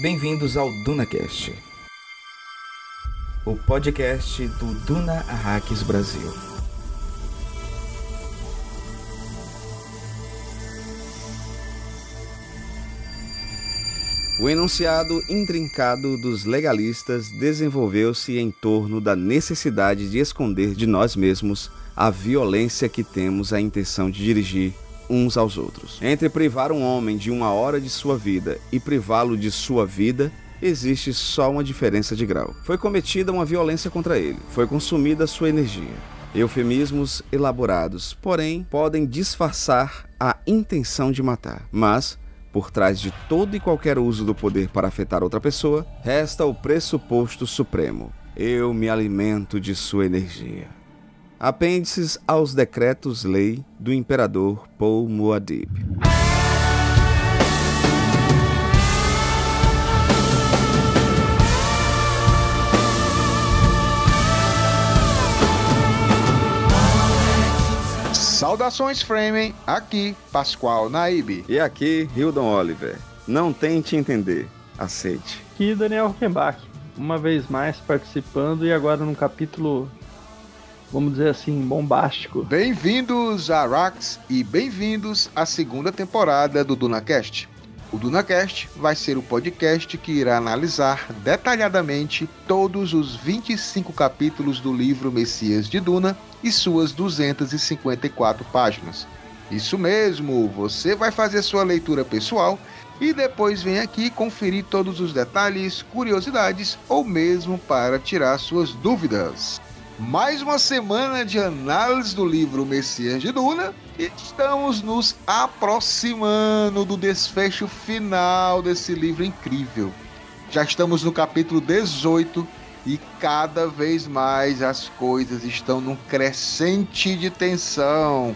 Bem-vindos ao DunaCast, o podcast do Duna Arrakis Brasil. O enunciado intrincado dos legalistas desenvolveu-se em torno da necessidade de esconder de nós mesmos a violência que temos a intenção de dirigir uns aos outros. Entre privar um homem de uma hora de sua vida e privá-lo de sua vida, existe só uma diferença de grau. Foi cometida uma violência contra ele, foi consumida sua energia. Eufemismos elaborados, porém, podem disfarçar a intenção de matar, mas por trás de todo e qualquer uso do poder para afetar outra pessoa, resta o pressuposto supremo: eu me alimento de sua energia. Apêndices aos decretos-lei do imperador Paul Muad'Dib. Saudações Framing, aqui Pascoal Naib. E aqui Hildon Oliver. Não tente entender, aceite. Aqui Daniel Huckenbach, uma vez mais participando e agora num capítulo, vamos dizer assim, bombástico. Bem-vindos a Rax e bem-vindos à segunda temporada do DunaCast. O DunaCast vai ser o podcast que irá analisar detalhadamente todos os 25 capítulos do livro Messias de Duna e suas 254 páginas. Isso mesmo, você vai fazer sua leitura pessoal e depois vem aqui conferir todos os detalhes, curiosidades ou mesmo para tirar suas dúvidas. Mais uma semana de análise do livro Messias de Duna e estamos nos aproximando do desfecho final desse livro incrível. Já estamos no capítulo 18 e cada vez mais as coisas estão num crescente de tensão.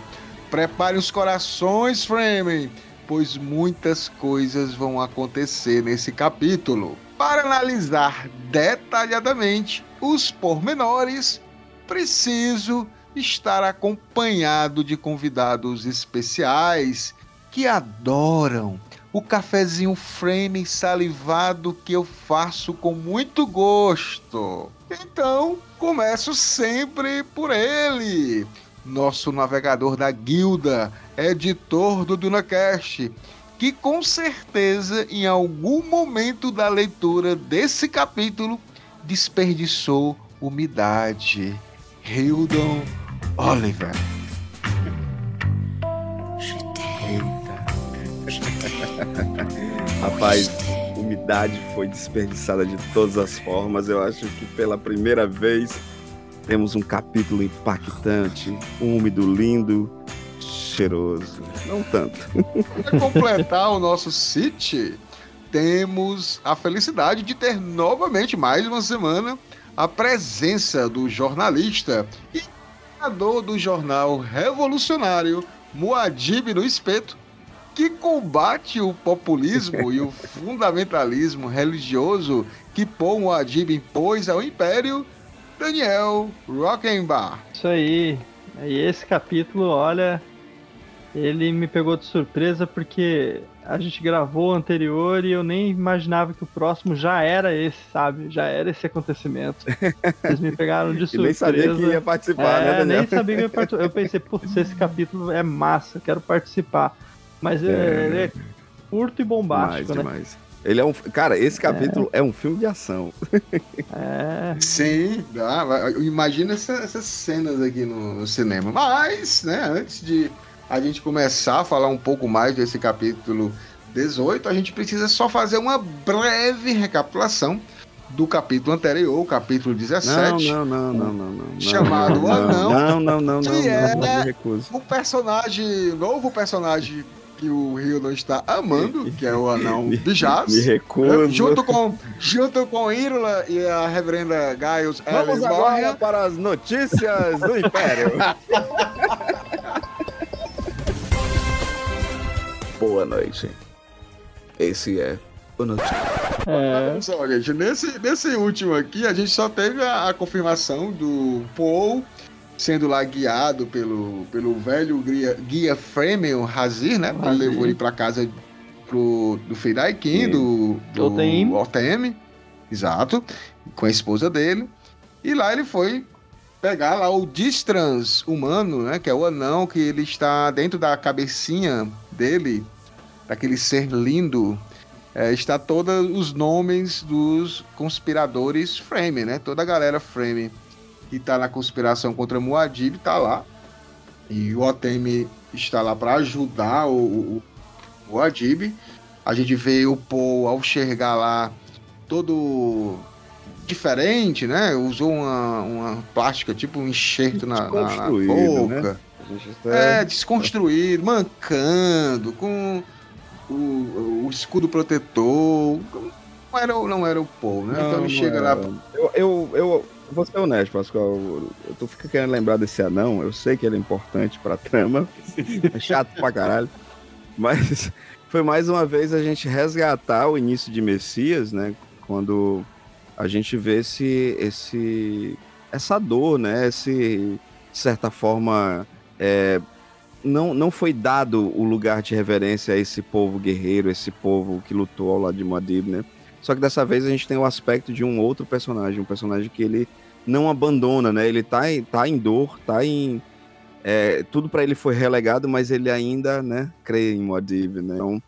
Prepare os corações, Framing, pois muitas coisas vão acontecer nesse capítulo. Para analisar detalhadamente os pormenores, preciso estar acompanhado de convidados especiais que adoram o cafezinho frame salivado que eu faço com muito gosto. Então, começo sempre por ele, nosso navegador da guilda, editor do DunaCast, que com certeza em algum momento da leitura desse capítulo desperdiçou umidade. Hildon Oliver. Rapaz, umidade foi desperdiçada de todas as formas. Eu acho que pela primeira vez temos um capítulo impactante, úmido, lindo, cheiroso. Não tanto. Para completar o nosso City, temos a felicidade de ter novamente mais uma semana a presença do jornalista e criador do jornal revolucionário Muad'Dib no Espeto, que combate o populismo e o fundamentalismo religioso que Paul Muad'Dib impôs ao Império, Daniel Rockenbach. Isso aí. E esse capítulo, olha, ele me pegou de surpresa porque a gente gravou o anterior e eu nem imaginava que o próximo já era esse, sabe? Já era esse acontecimento. Eles me pegaram de surpresa. e nem sabia que ia participar, é, né, Daniel? Nem sabia que ia participar. Eu pensei, putz, esse capítulo é massa, quero participar. Mas é, ele é curto e bombástico, demais, né? Demais. Ele é um. Cara, esse capítulo é, é um filme de ação. É. Sim, dá, imagina essa, essas cenas aqui no, no cinema. Mas, né, antes de a gente começar a falar um pouco mais desse capítulo 18, a gente precisa só fazer uma breve recapitulação do capítulo anterior, o capítulo 17. Não, não, não, não, não, não. Chamado não, Anão. Não, não, não, não. Que não, é o personagem, novo personagem que o Rio não está amando, que é o anão Bijaz. Me recuso. Junto com, junto com Írula e a reverenda Giles Vamos agora para as notícias do Império. Boa noite. Esse é o Notícia. É. Olha só, gente, nesse, nesse último aqui, a gente só teve a, a confirmação do Paul sendo lá guiado pelo, pelo velho guia, guia Fremen, o Hazir, né? Ele Hazir. levou ele pra casa pro, do Fedaikin, do, do Otem. Otem, exato, com a esposa dele. E lá ele foi pegar lá o Distrans humano, né? Que é o anão que ele está dentro da cabecinha dele, daquele ser lindo. É, está todos os nomes dos conspiradores Frame, né? Toda a galera Frame que está na conspiração contra Muad'Dib está lá. E o Otemi está lá para ajudar o, o, o Adib. A gente vê o Paul ao chegar lá todo diferente, né? Usou uma, uma plástica, tipo um enxerto na, na, na boca. Né? É... é, desconstruído, mancando, com o, o escudo protetor. Não era, não era o Paul, né? Não, então ele chega lá. Eu, eu, eu vou ser honesto, Pascoal. Eu, eu tô ficando querendo lembrar desse anão. Eu sei que ele é importante pra trama. É chato pra caralho. Mas foi mais uma vez a gente resgatar o início de Messias, né? Quando a gente vê esse, esse essa dor, né? Esse, de certa forma, é, não, não foi dado o lugar de reverência a esse povo guerreiro, esse povo que lutou ao lado de Muad'Dib, né? Só que dessa vez a gente tem o aspecto de um outro personagem, um personagem que ele não abandona, né? Ele tá, em, tá em dor, tá em. É, tudo para ele foi relegado, mas ele ainda, né, crê em Muad'Dib, né? Então,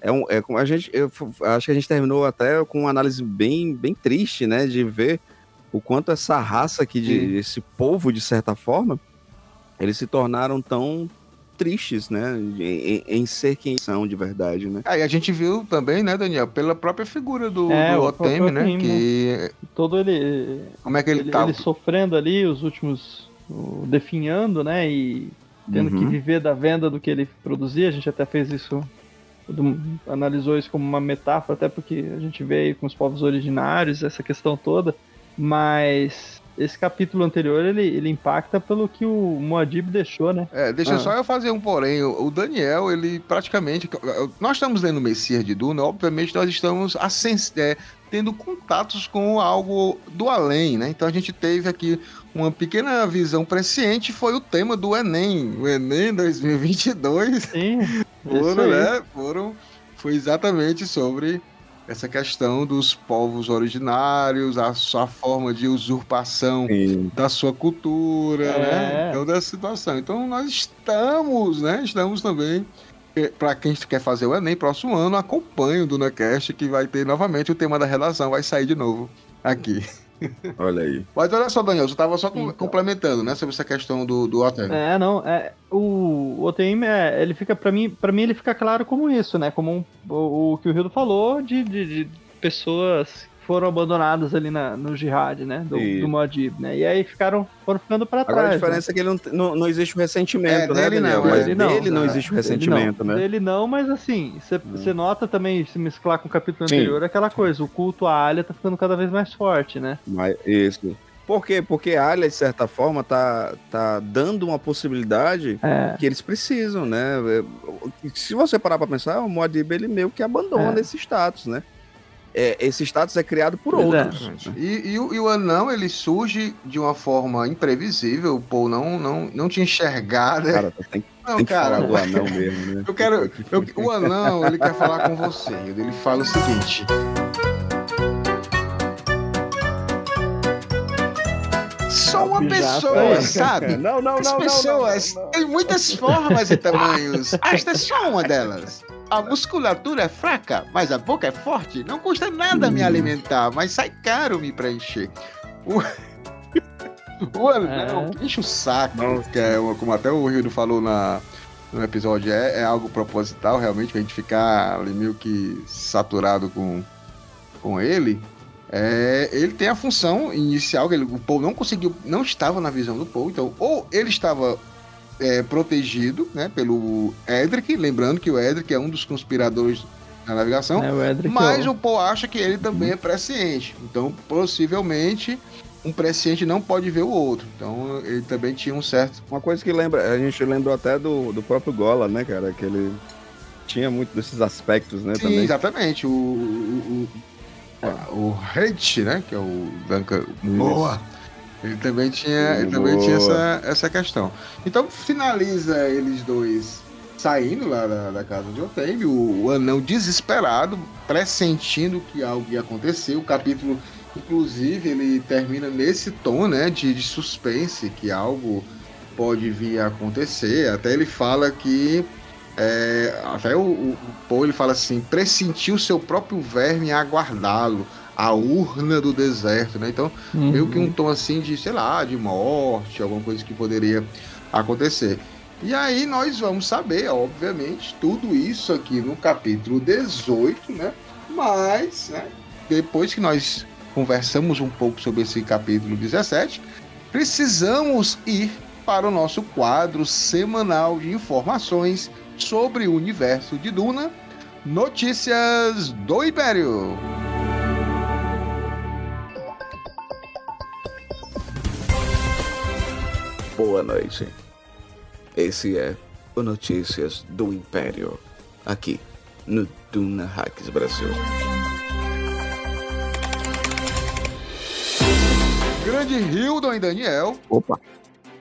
é um, é, a gente, eu acho que a gente terminou até com uma análise bem, bem triste, né, de ver o quanto essa raça aqui, de, esse povo, de certa forma, eles se tornaram tão tristes, né? Em, em, ser quem são de verdade, né? Aí a gente viu também, né, Daniel, pela própria figura do, é, do Otemi, né? Otemi, que... Todo ele... Como é que ele, ele tá? Ele sofrendo ali, os últimos... definhando, né? E tendo uhum. que viver da venda do que ele produzia. A gente até fez isso... Analisou isso como uma metáfora, até porque a gente vê aí com os povos originários, essa questão toda. Mas esse capítulo anterior ele, ele impacta pelo que o Moadib deixou, né? É, deixa ah. só eu fazer um porém. O Daniel, ele praticamente. Nós estamos lendo Messias de Duna, obviamente nós estamos é, tendo contatos com algo do além, né? Então a gente teve aqui uma pequena visão presciente, foi o tema do Enem. O Enem 2022. Sim. foram, né? Foram. Foi exatamente sobre essa questão dos povos originários, a sua forma de usurpação Sim. da sua cultura, é. né? Então, dessa situação. Então, nós estamos, né? Estamos também. Eh, Para quem quer fazer o Enem próximo ano, acompanhe o DunaCast, que vai ter novamente o tema da relação, vai sair de novo aqui. Olha aí. Mas olha só, Daniel, você estava só então. complementando, né, sobre essa questão do, do OTM. É, não, é, o, o OTM, é, ele fica, para mim, para mim ele fica claro como isso, né, como um, o, o, que o Rildo falou de, de, de pessoas foram abandonadas ali na, no jihad, né? Do, e... do Muad'Dib, né? E aí ficaram, foram ficando para trás. Agora a diferença né? é que ele não, não, não existe o ressentimento, é, né, Daniel? Não, mas dele não, dele não existe o ressentimento, né? Dele não, mas assim, você é. nota também, se mesclar com o capítulo Sim. anterior, aquela coisa, o culto à Alia tá ficando cada vez mais forte, né? Mas, isso. Por quê? Porque a Alia, de certa forma, tá, tá dando uma possibilidade é. que eles precisam, né? Se você parar pra pensar, o Muad'Dib, ele meio que abandona é. esse status, né? É, esse status é criado por pois é. outros. É. E, e, o, e, o anão, ele surge de uma forma imprevisível, o Paul não, não, não te enxergar, né? Cara, tem, não, tem cara, que falar do anão mesmo, né? Eu quero, eu, o anão, ele quer falar com você, ele fala o seguinte... Sou uma pessoa, sabe? Não, não, As não. As pessoas não, não, têm muitas formas e tamanhos. Esta é só uma delas. A musculatura é fraca, mas a boca é forte. Não custa nada me alimentar, mas sai caro me preencher. O, o anão é. enche o saco, que é, como até o Rildo falou na, no episódio, é, é algo proposital, realmente, pra gente ficar ali meio que saturado com, com ele. É, ele tem a função inicial que ele, o Paul não conseguiu, não estava na visão do Paul, então ou ele estava é, protegido né, pelo Edric, lembrando que o Edric é um dos conspiradores da navegação, é, o mas é o... o Paul acha que ele também é presciente. Então, possivelmente, um presciente não pode ver o outro. Então, ele também tinha um certo. Uma coisa que lembra, a gente lembrou até do, do próprio Gola, né, cara? Que ele tinha muito desses aspectos, né? Sim, também. exatamente. O, o, o, Hate, né? Que é o Duncan Boa. Ele também tinha, ele também tinha essa, essa questão. Então finaliza eles dois saindo lá da, da casa de Otávio, o, o anão desesperado, pressentindo que algo ia acontecer. O capítulo, inclusive, ele termina nesse tom, né, de, de suspense, que algo pode vir a acontecer. Até ele fala que é, até o, o, ele fala assim: pressentiu seu próprio verme aguardá-lo, a urna do deserto, né? Então, uhum. meio que um tom assim de, sei lá, de morte, alguma coisa que poderia acontecer. E aí nós vamos saber, obviamente, tudo isso aqui no capítulo 18, né? Mas, né, depois que nós conversamos um pouco sobre esse capítulo 17, precisamos ir para o nosso quadro semanal de informações sobre o universo de Duna, Notícias do Império. Boa noite. Esse é o Notícias do Império, aqui no Duna Hacks Brasil. Grande Hildon e Daniel. Opa.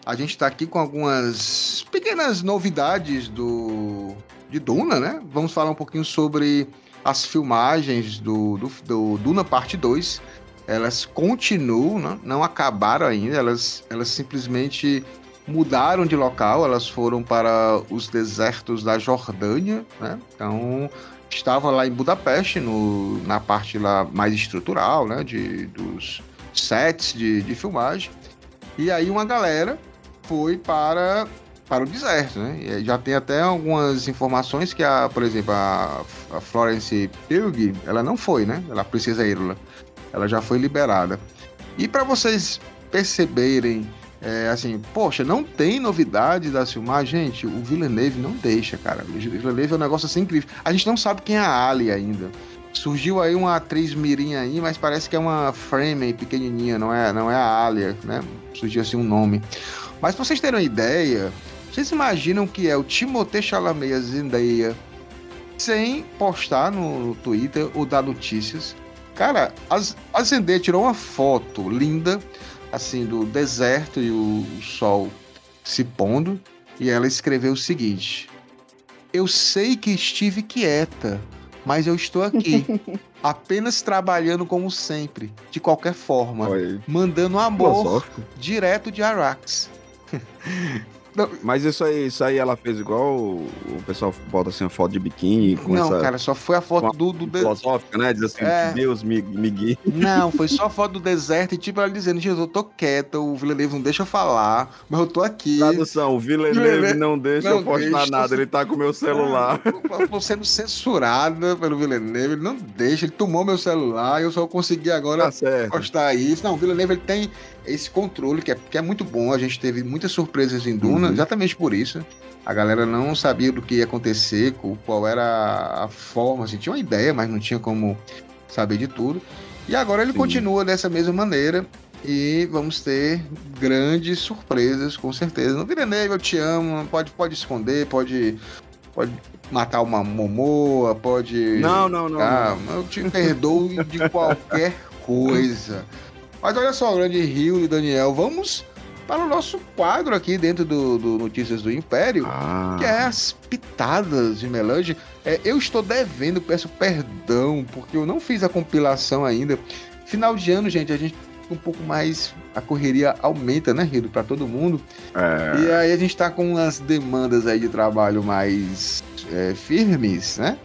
A gente está aqui com algumas pequenas novidades do de Duna, né? Vamos falar um pouquinho sobre as filmagens do, do, do Duna Parte 2. Elas continuam, né? não acabaram ainda, elas, elas simplesmente mudaram de local, elas foram para os desertos da Jordânia, né? Então, estava lá em Budapeste, no, na parte lá mais estrutural, né? De, dos sets de, de filmagem. E aí uma galera foi para, para o deserto, né? Já tem até algumas informações que, a, por exemplo, a, a Florence Pugh, ela não foi, né? Ela, a Princesa Irla. Ela já foi liberada. E para vocês perceberem, é, assim, poxa, não tem novidade da filmar, gente, o Villeneuve não deixa, cara. O Villeneuve é um negócio assim incrível. A gente não sabe quem é a Ali ainda. Surgiu aí uma atriz mirim aí, mas parece que é uma frame pequenininha, não é, não é a Alia, né? Surgiu assim um nome. Mas pra vocês terem uma ideia, vocês imaginam que é o Timothée Chalamet e a Zendaya sem postar no Twitter ou dar notícias? Cara, a Zendaya tirou uma foto linda, assim, do deserto e o, sol se pondo, e ela escreveu o seguinte: Eu sei que estive quieta, mas eu estou aqui, apenas trabalhando como sempre, de qualquer forma, Oi. mandando amor direto de Arax. Não, mas isso aí, isso aí ela fez igual o, pessoal bota assim a foto de biquíni com Não, essa, cara, só foi a foto do, do filosófica, né? Diz assim, é... Deus me, me guie. Não, foi só a foto do deserto e tipo ela dizendo, Jesus, eu tô quieta, o Villeneuve não deixa eu falar, mas eu tô aqui. Tradução, o Villeneuve não deixa não eu postar deixa, nada, ele tá com meu celular. Eu tô sendo censurada pelo Villeneuve, ele não deixa, ele tomou meu celular e eu só consegui agora tá postar isso. Não, o Villeneuve ele tem esse controle que é, que é muito bom. A gente teve muitas surpresas em Duna, uhum. exatamente por isso. A galera não sabia do que ia acontecer, qual era a forma, assim, tinha uma ideia, mas não tinha como saber de tudo. E agora ele Sim. continua dessa mesma maneira e vamos ter grandes surpresas, com certeza. No Villeneuve, eu te amo, pode, pode esconder, pode, pode matar uma momoa, pode... Não, não, não. Ah, não. Eu te perdoo de qualquer coisa. Mas olha só, grande Rio e Daniel, vamos para o nosso quadro aqui dentro do, do Notícias do Império, ah. que é as pitadas de Melange. É, eu estou devendo, peço perdão, porque eu não fiz a compilação ainda. Final de ano, gente, a gente um pouco mais. A correria aumenta, né, Rio, para todo mundo. É. E aí a gente está com umas demandas aí de trabalho mais é, firmes, né?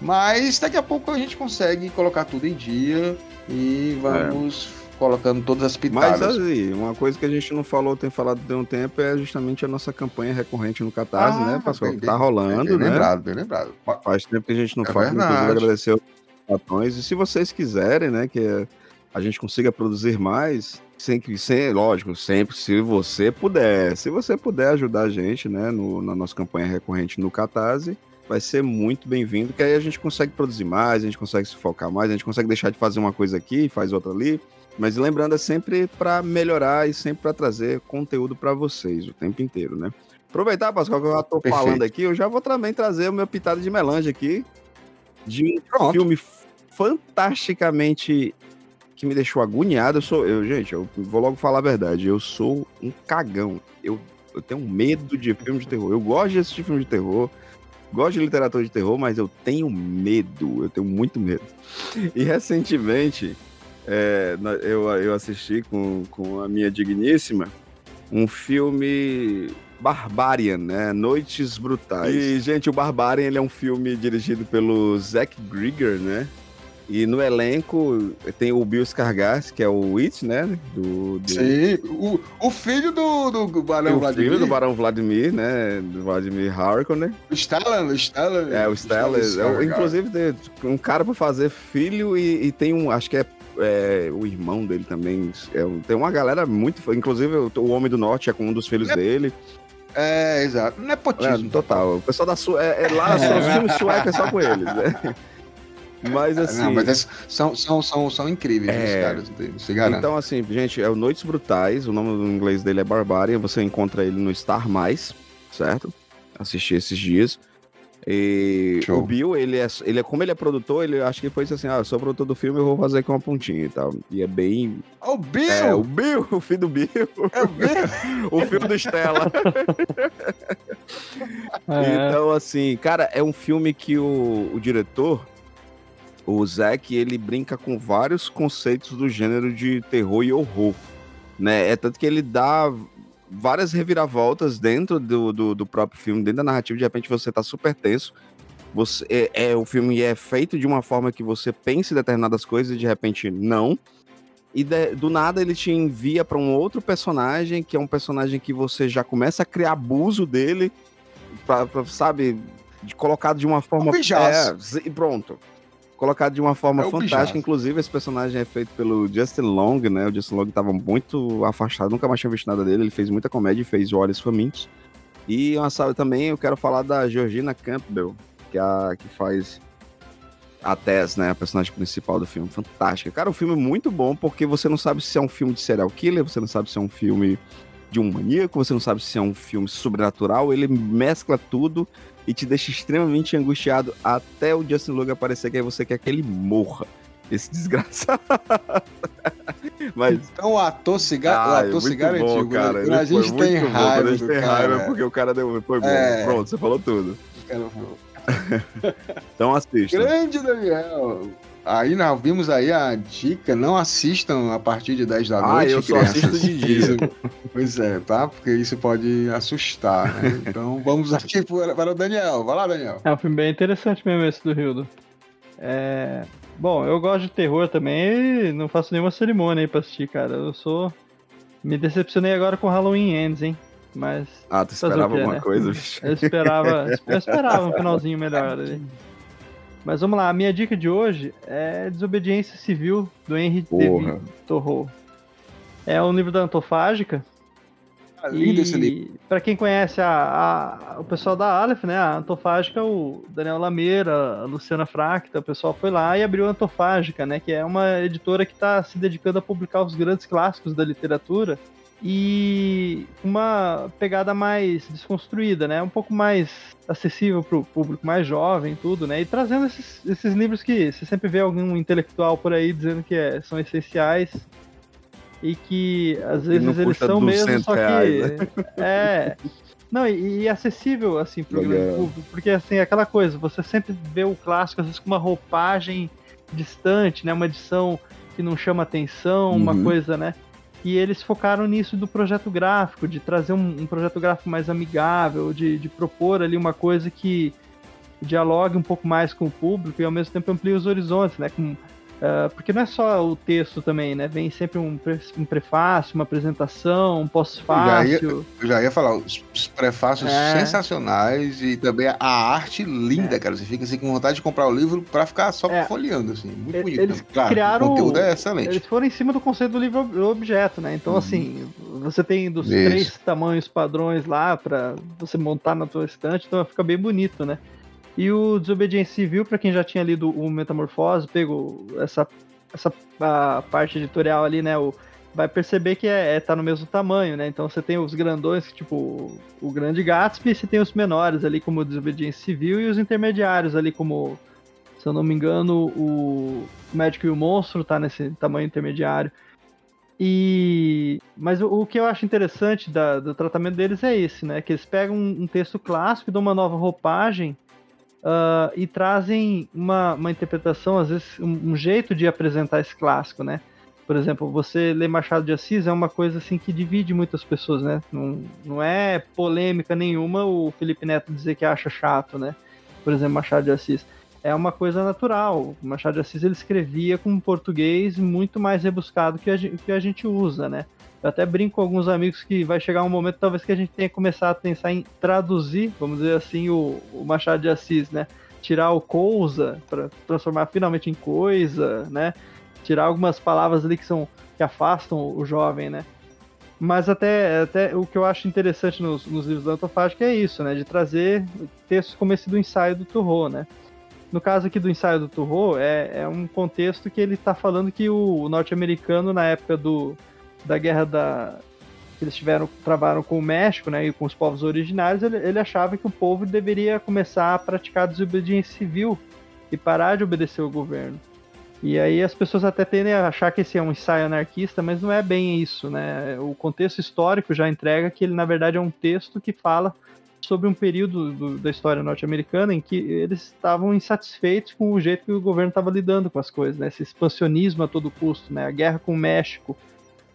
Mas daqui a pouco a gente consegue colocar tudo em dia e vamos. Colocando todas as pitadas. Mas assim, uma coisa que a gente não falou, tem falado de um tempo, é justamente a nossa campanha recorrente no Catarse, ah, né, Pascoal? Que tá rolando, bem, bem né? lembrado, bem lembrado. Faz tempo que a gente não é verdade. inclusive agradecer os patrões. E se vocês quiserem, né, que a gente consiga produzir mais, sem que, sem, lógico, sempre se você puder, se você puder ajudar a gente, né, no, na nossa campanha recorrente no Catarse, vai ser muito bem-vindo, que aí a gente consegue produzir mais, a gente consegue se focar mais, a gente consegue deixar de fazer uma coisa aqui, faz outra ali, mas lembrando, é sempre para melhorar e sempre para trazer conteúdo para vocês o tempo inteiro, né? Aproveitar, Pascoal, que eu já tô Perfeito. falando aqui, eu já vou também trazer o meu pitado de melange aqui, de um Pronto. filme fantasticamente que me deixou agoniado. Eu sou, eu, gente, eu vou logo falar a verdade, eu sou um cagão. Eu Eu tenho medo de filme de terror. Eu gosto de assistir filme de terror. Gosto de literatura de terror, mas eu tenho medo. Eu tenho muito medo. E recentemente, é, eu, eu assisti com, com a minha digníssima um filme Barbarian, né? Noites Brutais. E, gente, o Barbarian ele é um filme dirigido pelo Zack Grieger, né? E no elenco tem o Bill Skarsgård, que é o It, né? Do, do... Sim, o, o filho do, do Barão o Vladimir. O filho do Barão Vladimir, né? Do Vladimir Harkonnen. O Stellan, o Stellan. É, o Stellan. É, inclusive, tem um cara pra fazer filho e, e tem um, acho que é é, o irmão dele também. É, tem uma galera muito. Inclusive, o, Homem do Norte é com um dos filhos é, dele. É, exato. Nepotismo. É, total. O pessoal da Sua. É, é lá, só, os filmes suecos é só com eles, né? Mas assim. Não, mas é, são, são, são, são incríveis é... caras, se Então, assim, gente, é o Noites Brutais, o nome do inglês dele é Barbarian, você encontra ele no Star Mais, certo? Assisti esses dias. E Show. o Bill, ele é, ele é, como ele é produtor, ele acho que foi assim: ah, eu sou produtor do filme, eu vou fazer com uma pontinha e tal. E é bem. Oh, o Bill! É, o Bill, o filho do Bill. É o Bill! o filho do Stella. é. Então, assim, cara, é um filme que o, o diretor, o Zack, ele brinca com vários conceitos do gênero de terror e horror. Né? É tanto que ele dá várias reviravoltas dentro do, do, do, próprio filme, dentro da narrativa, de repente você tá super tenso. Você, é, é, o filme é feito de uma forma que você pense em determinadas coisas e de repente não. E de, do nada ele te envia para um outro personagem, que é um personagem que você já começa a criar abuso dele, pra, pra sabe, de, colocado de uma forma. É, e pronto colocado de uma forma é fantástica. Inclusive, esse personagem é feito pelo Justin Long, né? O Justin Long estava muito afastado, nunca mais tinha visto nada dele. Ele fez muita comédia, fez Olhos Famintos. E uma salve também, eu quero falar da Georgina Campbell, que, é a, que faz a Tess, né? A personagem principal do filme. Fantástica. Cara, o filme é muito bom porque você não sabe se é um filme de serial killer, você não sabe se é um filme de um maníaco, você não sabe se é um filme sobrenatural. Ele mescla tudo e te deixa extremamente angustiado até o Justin Long aparecer, que aí você quer que ele morra. Esse desgraçado. Mas... Então o ator cigarro, ah, o ator é antigo, cara. Né? A gente tem raiva. a gente tem raiva porque o cara deu. Foi bom. É... Pronto, você falou tudo. então assista. Grande Daniel. Aí nós vimos aí a dica, não assistam a partir de 10 da noite. Ah, eu só assisto de dia. pois é, tá? Porque isso pode assustar, né? Então vamos aqui para o Daniel. Vai lá, Daniel. É um filme bem interessante mesmo esse do Hildo. É... Bom, eu gosto de terror também e não faço nenhuma cerimônia aí pra assistir, cara. Eu sou... Me decepcionei agora com Halloween Ends, hein? Mas... Ah, tu esperava quê, alguma né? coisa, bicho? Eu esperava, eu esperava um finalzinho melhor ali. Mas vamos lá, a minha dica de hoje é Desobediência Civil, do Henry David Thoreau. É um livro da Antofágica. Ah, lindo esse livro. Pra quem conhece a, a, o pessoal da Aleph, né? A Antofágica, o Daniel Lameira, a Luciana Fracta, o pessoal foi lá e abriu a Antofágica, né? Que é uma editora que está se dedicando a publicar os grandes clássicos da literatura e uma pegada mais desconstruída, né? Um pouco mais acessível para o público mais jovem, tudo, né? E trazendo esses, esses livros que você sempre vê algum intelectual por aí dizendo que é, são essenciais e que às vezes eles são mesmo, só que reais, né? é não e, e, acessível assim para o público, porque assim aquela coisa, você sempre vê o clássico às vezes com uma roupagem distante, né? Uma edição que não chama atenção, uhum. uma coisa, né? E eles focaram nisso do projeto gráfico, de trazer um, um projeto gráfico mais amigável, de, de propor ali uma coisa que dialogue um pouco mais com o público e ao mesmo tempo amplie os horizontes, né? Com Uh, porque não é só o texto também, né? Vem sempre um, pre um prefácio, uma apresentação, um pós-fácil. Eu, já ia falar, os, os prefácios é. sensacionais e também a arte linda, é. cara. Você fica assim com vontade de comprar o livro para ficar só é. folheando, assim. Muito bonito. Eles claro, criaram, o conteúdo é excelente. Eles foram em cima do conceito do livro objeto, né? Então, uhum. assim, você tem dos Isso. três tamanhos padrões lá para você montar na tua estante, então fica bem bonito, né? E o Desobediência Civil, para quem já tinha lido o Metamorfose, pegou essa, essa parte editorial ali, né? O, vai perceber que é, é, tá no mesmo tamanho, né? Então você tem os grandões, tipo o Grande Gatsby, e você tem os menores ali, como Desobediência Civil, e os intermediários ali, como, se eu não me engano, o Médico e o Monstro tá nesse tamanho intermediário. E mas o, que eu acho interessante da, do tratamento deles é esse, né? Que eles pegam um, um texto clássico, dão uma nova roupagem uh, e trazem uma, uma interpretação, às vezes um, um, jeito de apresentar esse clássico, né? Por exemplo, você ler Machado de Assis é uma coisa assim que divide muitas pessoas, né? Não, não é polêmica nenhuma o Felipe Neto dizer que acha chato, né? Por exemplo, Machado de Assis é uma coisa natural. Machado de Assis ele escrevia com um português muito mais rebuscado que a, que a gente usa, né? Eu até brinco com alguns amigos que vai chegar um momento talvez que a gente tenha que começar a pensar em traduzir, vamos dizer assim, o, o Machado de Assis, né? Tirar o coisa para transformar finalmente em coisa, né? Tirar algumas palavras ali que são que afastam o jovem, né? Mas até, até o que eu acho interessante nos, nos livros da antofágica é isso, né? De trazer textos como esse do ensaio do Turro, né? No caso aqui do ensaio do Turro, é, é um contexto que ele está falando que o, norte-americano, na época do, da guerra da. que eles tiveram, trabalharam com o México, né, e com os povos originários, ele, ele achava que o povo deveria começar a praticar desobediência civil e parar de obedecer o governo. E aí as pessoas até tendem a achar que esse é um ensaio anarquista, mas não é bem isso, né? O contexto histórico já entrega que ele, na verdade, é um texto que fala sobre um período do, da história norte-americana em que eles estavam insatisfeitos com o jeito que o governo estava lidando com as coisas, né? Esse expansionismo a todo custo, né? A guerra com o México.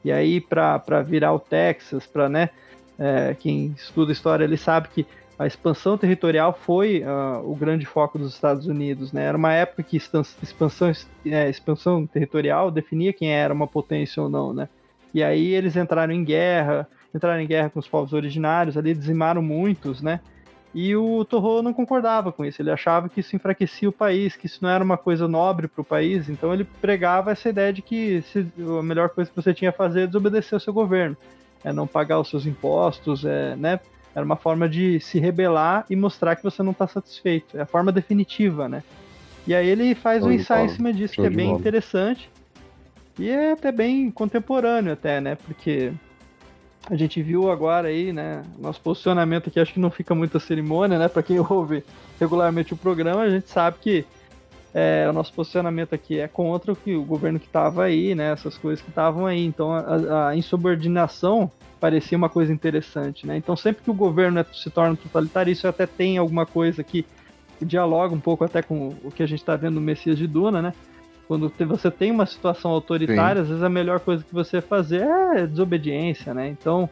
E aí, para virar o Texas, para, né? É, quem estuda história, ele sabe que a expansão territorial foi uh, o grande foco dos Estados Unidos, né? Era uma época que expansão, é, expansão territorial definia quem era uma potência ou não, né? E aí eles entraram em guerra, entraram em guerra com os povos originários, ali dizimaram muitos, né? E o Torro não concordava com isso, ele achava que isso enfraquecia o país, que isso não era uma coisa nobre para o país, então ele pregava essa ideia de que se, a melhor coisa que você tinha a fazer é desobedecer ao seu governo, é não pagar os seus impostos, é, né? Era uma forma de se rebelar e mostrar que você não está satisfeito, é a forma definitiva, né? E aí ele faz um ensaio em cima disso, que é bem interessante, e é até bem contemporâneo até, né? Porque a gente viu agora aí, né? Nosso posicionamento aqui acho que não fica muita cerimônia, né? Para quem ouve regularmente o programa, a gente sabe que é, o nosso posicionamento aqui é contra o, que, o governo que estava aí, né? Essas coisas que estavam aí. Então a, a, insubordinação parecia uma coisa interessante, né? Então sempre que o governo é, se torna totalitário, isso até tem alguma coisa que dialoga um pouco até com o que a gente está vendo no Messias de Duna, né? Quando você tem uma situação autoritária, Sim. às vezes a melhor coisa que você fazer é desobediência, né? Então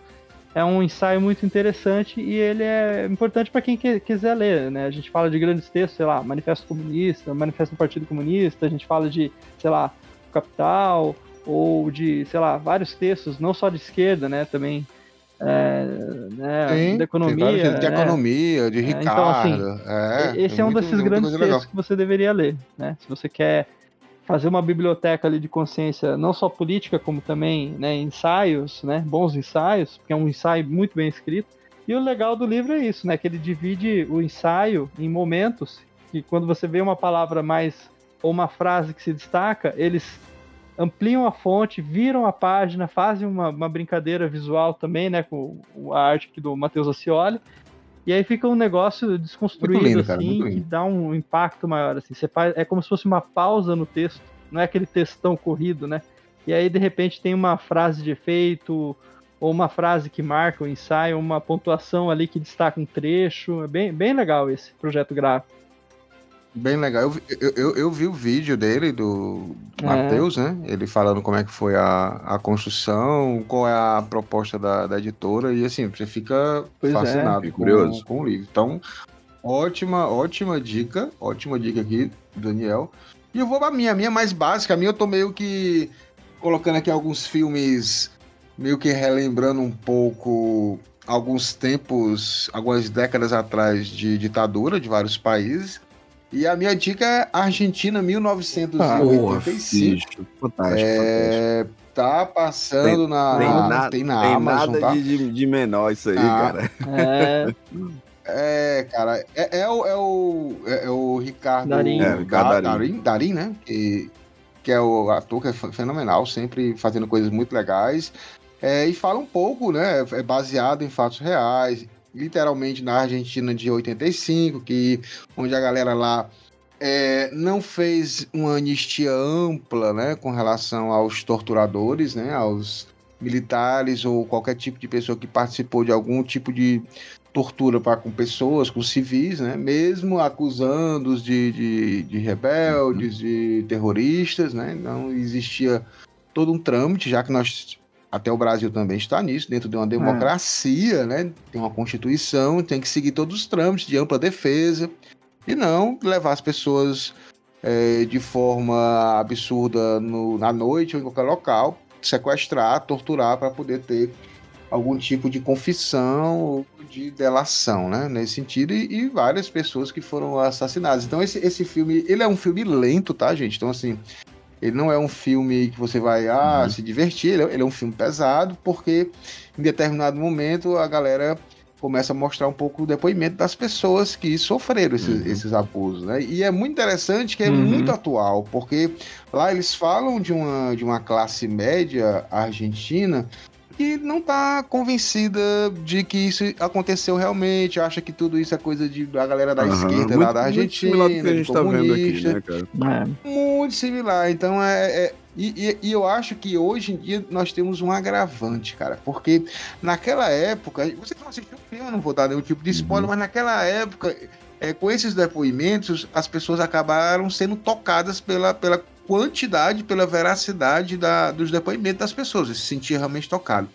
é um ensaio muito interessante e ele é importante para quem quiser ler, né? A gente fala de grandes textos, sei lá, Manifesto Comunista, Manifesto do Partido Comunista, a gente fala de, sei lá, Capital ou de, sei lá, vários textos, não só de esquerda, né? Também é, né, Sim, da economia. De né? economia, de Ricardo. É, então, assim, é, esse é um desses grandes textos legal. que você deveria ler, né? Se você quer fazer uma biblioteca ali de consciência, não só política, como também né, ensaios, né, bons ensaios, porque é um ensaio muito bem escrito. E o legal do livro é isso, né, que ele divide o ensaio em momentos, e quando você vê uma palavra mais, ou uma frase que se destaca, eles ampliam a fonte, viram a página, fazem uma, uma brincadeira visual também, né, com a arte do Matheus Acioli, e aí fica um negócio desconstruído, lindo, assim, que dá um impacto maior, assim. Você faz, é como se fosse uma pausa no texto, não é aquele textão corrido, né? E aí, de repente, tem uma frase de efeito, ou uma frase que marca o ensaio, uma pontuação ali que destaca um trecho. É bem, bem legal esse projeto gráfico. Bem legal. Eu, eu, eu, vi o vídeo dele, do é. Matheus, né? Ele falando como é que foi a, a construção, qual é a proposta da, da editora, e assim, você fica pois é. fascinado é. com, curioso. com o livro. Então, ótima, ótima dica, ótima dica aqui, Daniel. E eu vou pra minha, a minha mais básica, a minha eu tô meio que colocando aqui alguns filmes, meio que relembrando um pouco alguns tempos, algumas décadas atrás de ditadura de vários países. E a minha dica é Argentina 1985. Ah, fantástico, é, fantástico. Tá passando tem, na. Tem, na, tem na tem Amazon, nada tá? de, de menor isso aí, ah, cara. É. É, cara, é, é, o, é, o, é, é o Ricardo Darim, é, Darim. Darim, Darim, né? Que, que é o ator que é fenomenal, sempre fazendo coisas muito legais. É, e fala um pouco, né? É baseado em fatos reais literalmente na Argentina de 85, que onde a galera lá é, não fez uma anistia ampla, né, com relação aos torturadores, né, aos militares ou qualquer tipo de pessoa que participou de algum tipo de tortura para com pessoas, com civis, né, mesmo acusando-os de, de, de rebeldes, de terroristas, né, não existia todo um trâmite, já que nós até o Brasil também está nisso, dentro de uma democracia, é. né? Tem uma constituição, tem que seguir todos os trâmites de ampla defesa e não levar as pessoas é, de forma absurda no, na noite ou em qualquer local, sequestrar, torturar para poder ter algum tipo de confissão ou de delação, né? Nesse sentido, e, e, várias pessoas que foram assassinadas. Então, esse, esse filme, ele é um filme lento, tá, gente? Então, assim, ele não é um filme que você vai ah, uhum. se divertir, ele é, ele é um filme pesado, porque em determinado momento a galera começa a mostrar um pouco o depoimento das pessoas que sofreram esses, uhum. esses abusos, né? E é muito interessante que é uhum. muito atual, porque lá eles falam de uma, de uma classe média argentina que não está convencida de que isso aconteceu realmente, acha que tudo isso é coisa de, da galera da uhum, esquerda muito, lá da Argentina, muito similar que a gente tá vendo aqui, né, cara? É. Muito similar. Então é, é e, e, e, eu acho que hoje em dia nós temos um agravante, cara, porque naquela época, você não assistiu o filme, eu não vou dar nenhum tipo de spoiler, uhum. mas naquela época, é, com esses depoimentos, as pessoas acabaram sendo tocadas pela, pela quantidade, pela veracidade da, dos depoimentos das pessoas, se sentir realmente tocado.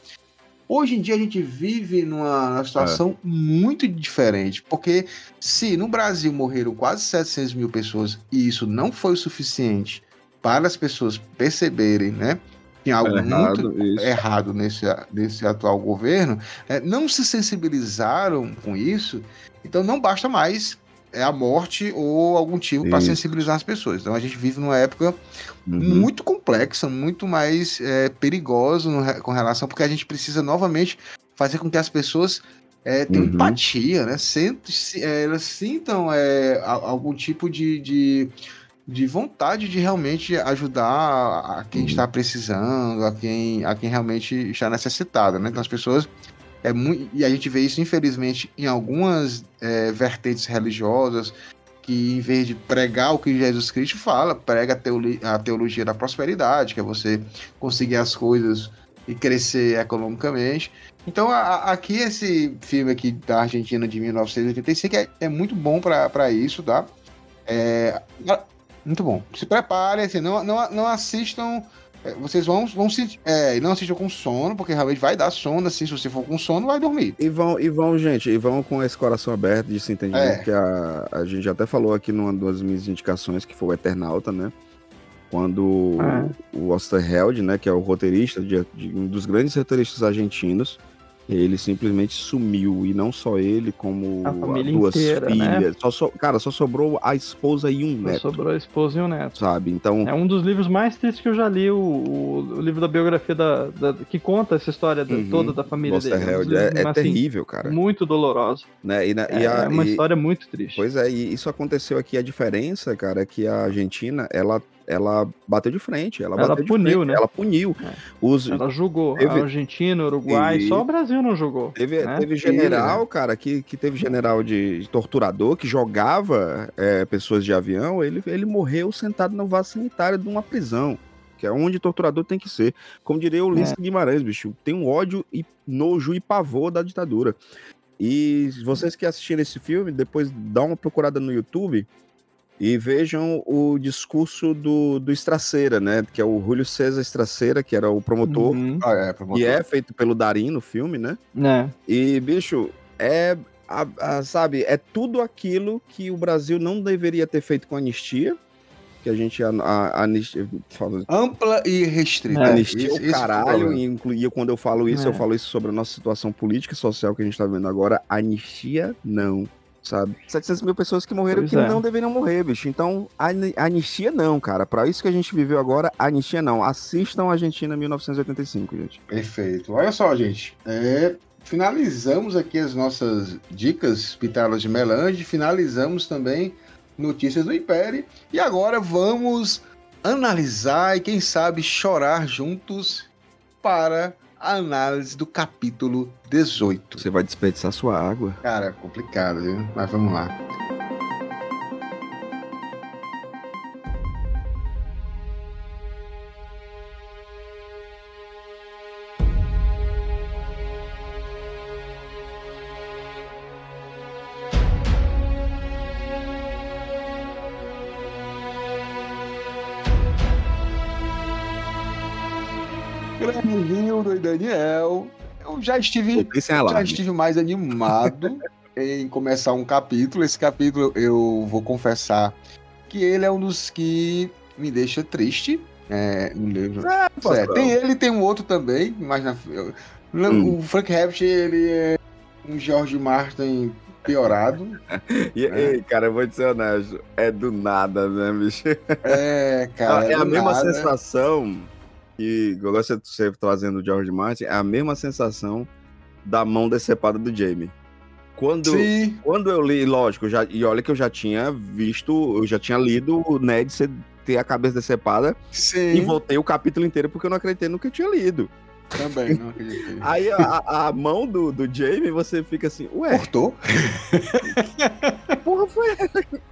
Hoje em dia a gente vive numa situação é. muito diferente, porque se no Brasil morreram quase 700 mil pessoas e isso não foi o suficiente para as pessoas perceberem, né? Tem algo é errado, muito isso. errado nesse, nesse atual governo, né, não se sensibilizaram com isso, então não basta mais é a morte ou algum motivo para sensibilizar as pessoas. Então a gente vive numa época uhum. muito complexa, muito mais é, perigosa no, com relação, porque a gente precisa novamente fazer com que as pessoas é, tenham uhum. empatia, né? Sent, é, elas sintam é, algum tipo de, de, de, vontade de realmente ajudar a quem uhum. está precisando, a quem, a quem realmente está necessitado, né? Então as pessoas é muito, e a gente vê isso, infelizmente, em algumas é, vertentes religiosas, que em vez de pregar o que Jesus Cristo fala, prega a, a teologia da prosperidade, que é você conseguir as coisas e crescer economicamente. Então, a, a, aqui, esse filme aqui da Argentina de 1985 é, é muito bom para isso, tá? É, muito bom. Se preparem, assim, não, não, não assistam vocês vão, vão se. É, não assistam com sono, porque realmente vai dar sono, assim, se você for com sono, vai dormir. E vão, e vão gente, e vão com esse coração aberto de se entender é. que a, a gente até falou aqui numa das minhas indicações, que foi o Eternauta, né? Quando é. o Osterheld, né, que é o roteirista, de, de um dos grandes roteiristas argentinos, ele simplesmente sumiu, e não só ele, como a duas inteira, né? filhas. Né? Só so... Cara, só sobrou a esposa e um neto. Só sobrou a esposa e um neto. Sabe? Então. É um dos livros mais tristes que eu já li, o, o, livro da biografia da, da, que conta essa história da, uhum. toda da família Nossa, dele. É, um é, é assim, terrível, cara. Muito doloroso. Né? E na, é, e a, é uma e... história muito triste. Pois é, e isso aconteceu aqui. A diferença, cara, é que a Argentina, ela ela bateu de frente. Ela, ela puniu, frente, né? Ela puniu. É. Os... Ela julgou. Teve... A Argentina, Uruguai, e... só o Brasil não jogou. Teve, né? teve general, cara, que, que teve general de, de torturador que jogava é, pessoas de avião. Ele, ele morreu sentado no vaso sanitário de uma prisão. Que é onde torturador tem que ser. Como diria o Ulisses é. Guimarães, bicho, tem um ódio e nojo e pavor da ditadura. E vocês que assistiram esse filme, depois dá uma procurada no YouTube e vejam o discurso do, do Estraceira, né? Que é o Júlio César Estraceira, que era o promotor. Uhum. Ah, é, promotor. E é feito pelo Darim no filme, né? É. E, bicho, é. A, a, sabe, é tudo aquilo que o Brasil não deveria ter feito com a anistia. Que a gente. A, a, anistia, fala... Ampla e restrita. É. Anistia o caralho. E incluía, quando eu falo isso, é. eu falo isso sobre a nossa situação política e social que a gente tá vendo agora. Anistia, não sabe? 700 mil pessoas que morreram pois que é. não deveriam morrer, bicho. Então, a anistia não, cara. Para isso que a gente viveu agora, anistia não. Assistam Argentina 1985, gente. Perfeito. Olha só, gente. É, finalizamos aqui as nossas dicas pitalas de melange, finalizamos também notícias do Império e agora vamos analisar e quem sabe chorar juntos para a análise do capítulo 18. Você vai desperdiçar sua água. Cara, complicado, viu? Mas vamos lá. Grande e Daniel. Eu já estive, já estive mais animado em começar um capítulo. Esse capítulo eu vou confessar que ele é um dos que me deixa triste. É, no livro. É, é, tem ele tem um outro também, mas na, hum. o Frank Herbert ele é um George Martin piorado. e, né? e, cara, eu vou dizer honesto, é do nada, né, bicho? É, cara. É, é a mesma nada. sensação que, igual você trazendo o George Martin, é a mesma sensação da mão decepada do Jamie. Quando, Sim. quando eu li, lógico, já, e olha que eu já tinha visto, eu já tinha lido o Ned ter a cabeça decepada Sim. e voltei o capítulo inteiro porque eu não acreditei no que eu tinha lido. Também, não acreditei. Aí a, a, mão do, do Jamie, você fica assim, ué. Cortou? Porra, foi.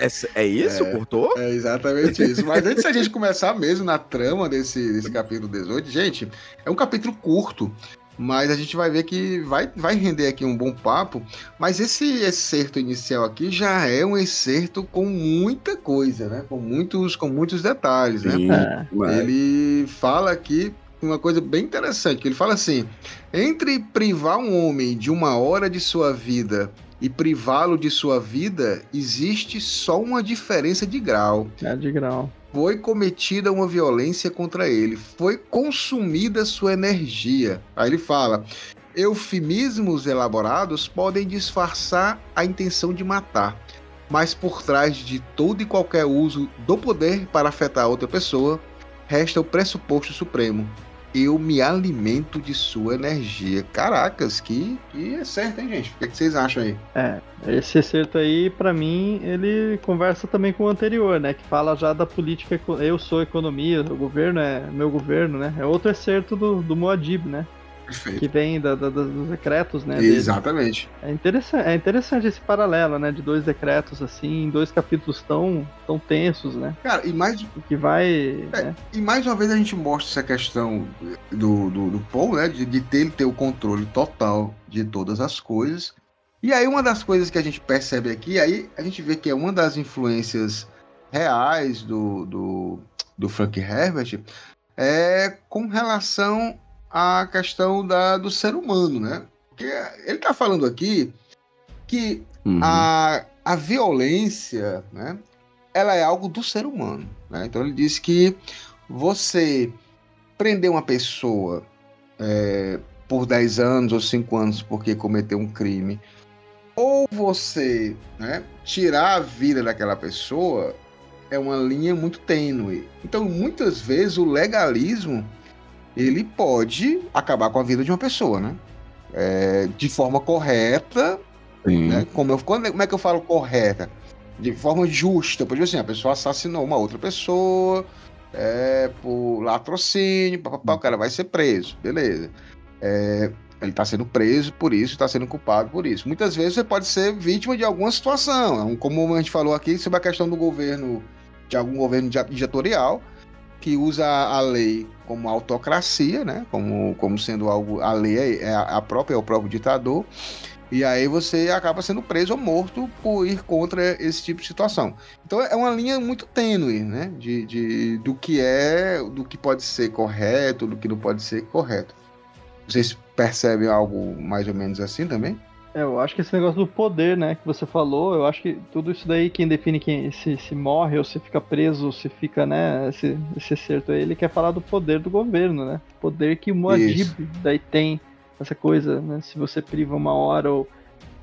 É, é isso? É, Cortou? É exatamente isso. Mas antes da gente começar mesmo na trama desse, desse capítulo 18, gente, é um capítulo curto. Mas a gente vai ver que vai, vai render aqui um bom papo. Mas esse excerto inicial aqui já é um excerto com muita coisa, né? Com muitos, com muitos detalhes, né? Sim, né? Ele fala aqui uma coisa bem interessante, ele fala assim: entre privar um homem de uma hora de sua vida e privá-lo de sua vida, existe só uma diferença de grau. É de grau foi cometida uma violência contra ele, foi consumida sua energia. Aí ele fala: eufemismos elaborados podem disfarçar a intenção de matar, mas por trás de todo e qualquer uso do poder para afetar outra pessoa, resta o pressuposto supremo, eu me alimento de sua energia. Caracas, que, que é certo, hein, gente? O que, é que vocês acham aí? É, esse acerto aí, para mim, ele conversa também com o anterior, né? Que fala já da política, eu sou economia, o governo é meu governo, né? É outro acerto do, do Moadib, né? Perfeito. que vem da, da, dos decretos, né? Exatamente. É interessante, é interessante esse paralelo, né? De dois decretos, assim, em dois capítulos tão, tão tensos, né? Cara, e mais. Que vai. É, né? E mais uma vez a gente mostra essa questão do, do, do Paul, né? De, de ter, ele ter o controle total de todas as coisas. E aí, uma das coisas que a gente percebe aqui, aí a gente vê que é uma das influências reais do, do, do Frank Herbert é com relação a questão da, do ser humano, né? Porque ele está falando aqui que uhum. a, a violência, né? Ela é algo do ser humano, né? Então ele diz que você prender uma pessoa é, por 10 anos ou 5 anos porque cometeu um crime, ou você né, tirar a vida daquela pessoa, é uma linha muito tênue. Então, muitas vezes, o legalismo ele pode acabar com a vida de uma pessoa, né? É, de forma correta, né? Como, eu, como é que eu falo correta? De forma justa, por exemplo assim, a pessoa assassinou uma outra pessoa é, por latrocínio, papapá, o cara vai ser preso, beleza. É, ele está sendo preso por isso, está sendo culpado por isso. Muitas vezes você pode ser vítima de alguma situação, como a gente falou aqui sobre a questão do governo, de algum governo ditatorial, que usa a lei como autocracia, né? Como, como sendo algo. A lei é, é a própria, é o próprio ditador. E aí você acaba sendo preso ou morto por ir contra esse tipo de situação. Então é uma linha muito tênue, né? De, de, do que é, do que pode ser correto, do que não pode ser correto. Vocês percebem algo mais ou menos assim também? É, eu acho que esse negócio do poder, né, que você falou, eu acho que tudo isso daí, quem define quem se, se morre ou se fica preso, ou se fica, né, esse, esse certo aí, ele quer falar do poder do governo, né? Poder que o Moadib daí tem, essa coisa, né? Se você priva uma hora ou.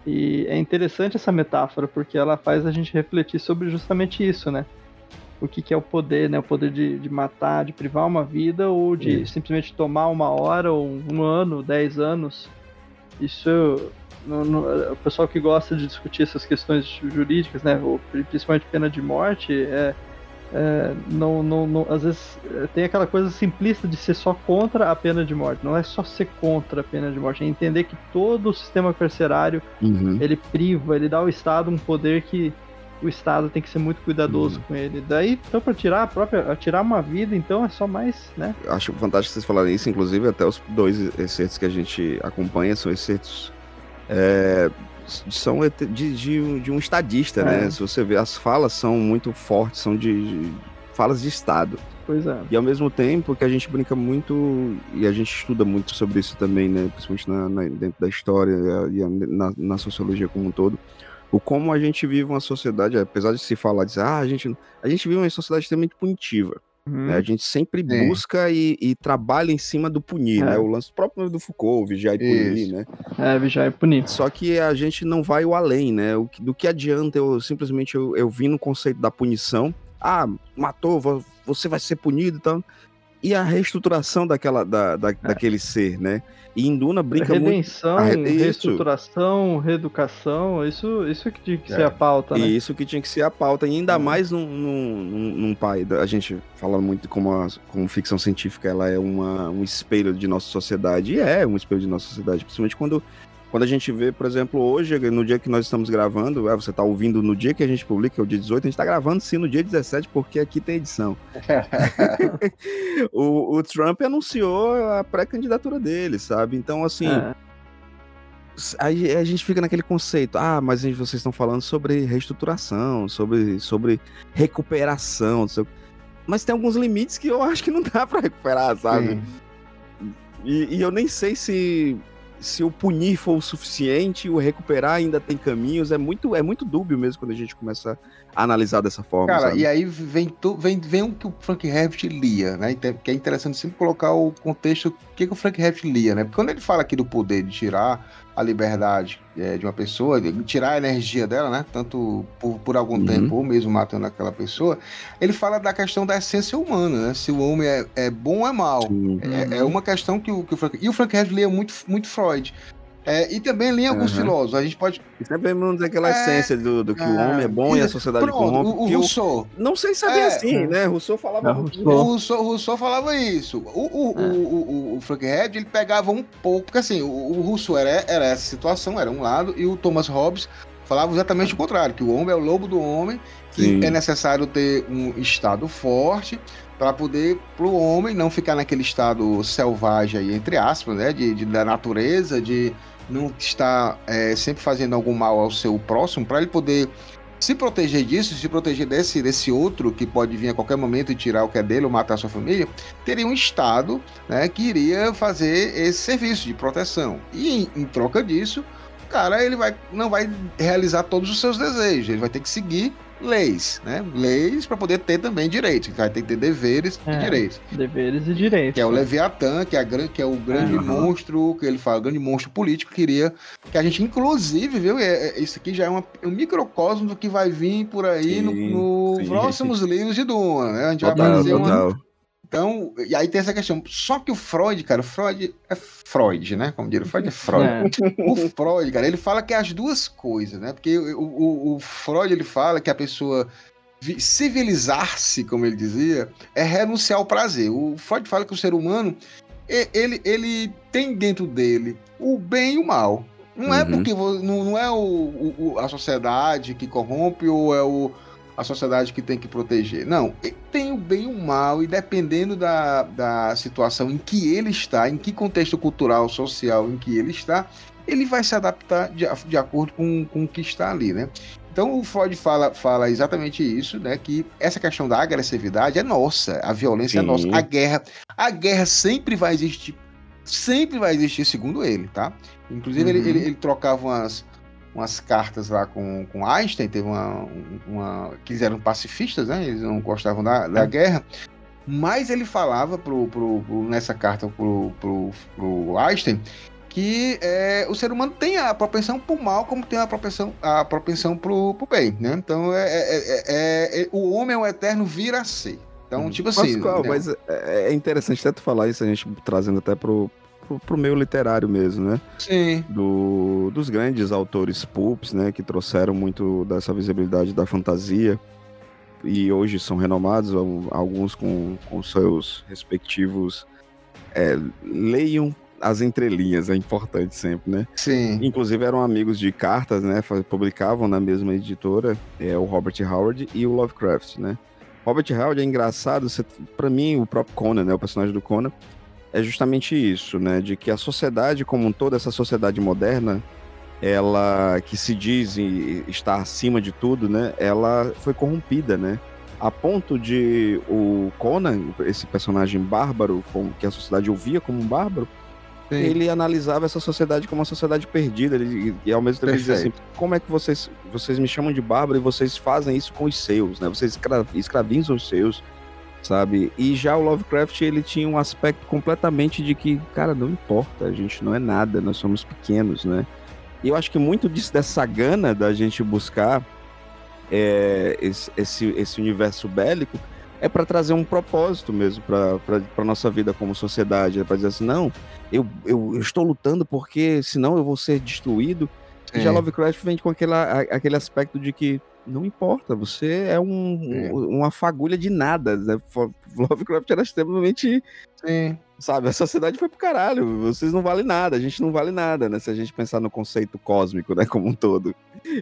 E é interessante essa metáfora, porque ela faz a gente refletir sobre justamente isso, né? O que, que é o poder, né? O poder de, de matar, de privar uma vida, ou de isso. simplesmente tomar uma hora, ou um ano, dez anos. Isso no, no, o pessoal que gosta de discutir essas questões jurídicas, né, ou principalmente pena de morte, é, é, não, não, não, às vezes é, tem aquela coisa simplista de ser só contra a pena de morte. Não é só ser contra a pena de morte, é entender que todo o sistema carcerário uhum. ele priva, ele dá ao Estado um poder que o Estado tem que ser muito cuidadoso uhum. com ele. Daí, então, para tirar a própria, tirar uma vida, então é só mais, né? Acho fantástico vocês falarem isso, inclusive até os dois excertos que a gente acompanha são excertos é, são de, de, de, um estadista, né? é. né? Se você ver, as falas são muito fortes, são de, de falas de Estado. Pois é. E ao mesmo tempo que a gente brinca muito, e a gente estuda muito sobre isso também, né? Principalmente na, na, dentro da história e na, na, sociologia como um todo. O como a gente vive uma sociedade, apesar de se falar, dizer, ah, a gente, a gente vive uma sociedade extremamente punitiva. Uhum. Né? A gente sempre é. busca e, e, trabalha em cima do punir, né? é. né? O lance próprio do Foucault, vigiar e punir, Isso. né? É, vigiar e punir. Só que a gente não vai o além, né? O, do que adianta eu simplesmente eu, eu vim no conceito da punição. Ah, matou, você vai ser punido e então... tal. E a reestruturação daquela, da, da é. daquele ser, né? E Induna brinca Redenção, muito... Redenção, reestruturação, reeducação, isso, isso que tinha que é. ser a pauta, né? Isso que tinha que ser a pauta, e ainda é. mais num, num, num, pai. A gente fala muito como, a, como ficção científica, ela é uma, um espelho de nossa sociedade, e é um espelho de nossa sociedade, principalmente quando quando a gente vê, por exemplo, hoje, no dia que nós estamos gravando, é, você está ouvindo no dia que a gente publica, é o dia 18, a gente está gravando sim no dia 17, porque aqui tem edição. o, o, Trump anunciou a pré-candidatura dele, sabe? Então, assim. É. Aí a gente fica naquele conceito, ah, mas vocês estão falando sobre reestruturação, sobre, sobre recuperação, mas tem alguns limites que eu acho que não dá para recuperar, sabe? E, e, eu nem sei se se o punir for o suficiente, o recuperar ainda tem caminhos, é muito, é muito dúbio mesmo quando a gente começa a analisar dessa forma. Cara, sabe? e aí vem, tu, vem, vem o que o Frank Herbert lia, né? Que é interessante sempre colocar o contexto, o que, que o Frank Herbert lia, né? Porque quando ele fala aqui do poder de tirar a liberdade é, de uma pessoa, de tirar a energia dela, né? Tanto por, por algum uhum. tempo ou mesmo matando aquela pessoa, ele fala da questão da essência humana, né? Se o homem é, é bom ou é mal. Uhum. É, é, uma questão que o, que o Frank. E o Frank Herbert lia muito, muito Freud. É, e também em alguns uhum. filósofos. A gente pode. Sempre vamos aquela é, essência do, do que é, o homem é bom e, a sociedade pronto, corrompe. O, o Rousseau. não sei se é, assim, né? Rousseau falava. Não, Rousseau. O Rousseau, Rousseau falava isso. O, o, é. o, o, o, Frank Herbert, ele pegava um pouco. Porque assim, o, o Rousseau era, era essa situação, era um lado, e o Thomas Hobbes falava exatamente o contrário: que o homem é o lobo do homem, que Sim. é necessário ter um estado forte para poder para o homem não ficar naquele estado selvagem aí, entre aspas, né, de, de da natureza, de não está é, sempre fazendo algum mal ao seu próximo, para ele poder se proteger disso, se proteger desse, desse outro que pode vir a qualquer momento e tirar o que é dele ou matar a sua família, teria um Estado né, que iria fazer esse serviço de proteção. E em, em troca disso, o cara ele vai, não vai realizar todos os seus desejos, ele vai ter que seguir leis, né? Leis para poder ter também direitos. Vai ter que ter deveres é, e direitos. Deveres e direitos. Que é o Leviatã, que é, a, que é o grande uhum. monstro, que ele fala, o grande monstro político, queria que a gente, inclusive, viu? É, é, isso aqui já é uma, um microcosmo do que vai vir por aí sim, no, no próximos livros de Duna, né? A gente total, vai fazer uma, então, e aí tem essa questão. Só que o Freud, cara, o Freud é Freud, né? Como diria, o Freud é Freud. É. O Freud, cara, ele fala que é as duas coisas, né? Porque o, o, o Freud, ele fala que a pessoa civilizar-se, como ele dizia, é renunciar ao prazer. O Freud fala que o ser humano, ele, ele tem dentro dele o bem e o mal. Não é uhum. é porque não, não é o, o, a sociedade que corrompe ou é o a sociedade que tem que proteger. Não, tem o bem e o mal, e dependendo da, da situação em que ele está, em que contexto cultural, social em que ele está, ele vai se adaptar de, de acordo com, com o que está ali, né? Então o Freud fala, fala exatamente isso, né? Que essa questão da agressividade é nossa, a violência Sim. é nossa, a guerra, a guerra sempre vai existir, sempre vai existir, segundo ele, tá? Inclusive uhum. ele, ele, ele, trocava umas, umas cartas lá com, com Einstein, teve uma, uma. que eles eram pacifistas, né? Eles não gostavam da, da é. guerra. Mas ele falava pro, pro, pro, nessa carta pro, pro, pro Einstein que é, o ser humano tem a propensão pro mal, como tem a propensão, a propensão pro, pro bem, né? Então é, é, é, o homem é o eterno vir a ser. Então, hum. tipo assim. Pascoal, né? mas é interessante até tu falar isso, a gente trazendo até pro, pro, pro meio literário mesmo, né? Sim. Do, dos grandes autores pulps, né? Que trouxeram muito dessa visibilidade da fantasia e hoje são renomados, alguns com, com seus respectivos. É, leiam as entrelinhas, é importante sempre, né? Sim. Inclusive eram amigos de cartas, né? Publicavam na mesma editora, é, o Robert Howard e o Lovecraft, né? Robert Howard é engraçado, para mim, o próprio Conan, né? O personagem do Conan, é justamente isso, né? De que a sociedade como um todo, essa sociedade moderna, ela que se diz estar acima de tudo, né? Ela foi corrompida, né? A ponto de o Conan, esse personagem bárbaro, que a sociedade ouvia como um bárbaro, Sim. ele analisava essa sociedade como uma sociedade perdida. Ele, e ao mesmo tempo ele dizia assim: como é que vocês, vocês me chamam de bárbaro e vocês fazem isso com os seus, né? Vocês escravizam os seus, sabe? E já o Lovecraft ele tinha um aspecto completamente de que, cara, não importa, a gente não é nada, nós somos pequenos, né? E eu acho que muito disso, dessa gana da gente buscar é, esse, esse, esse universo bélico é para trazer um propósito mesmo para nossa vida como sociedade. É para dizer assim, não, eu, eu, eu, estou lutando porque senão eu vou ser destruído. E já Lovecraft vem com aquela, aquele aspecto de que não importa, você é um, é. uma fagulha de nada. Né? Lovecraft era extremamente. Sim. Sabe, a sociedade foi pro caralho. Vocês não valem nada, a gente não vale nada, né? Se a gente pensar no conceito cósmico, né? Como um todo.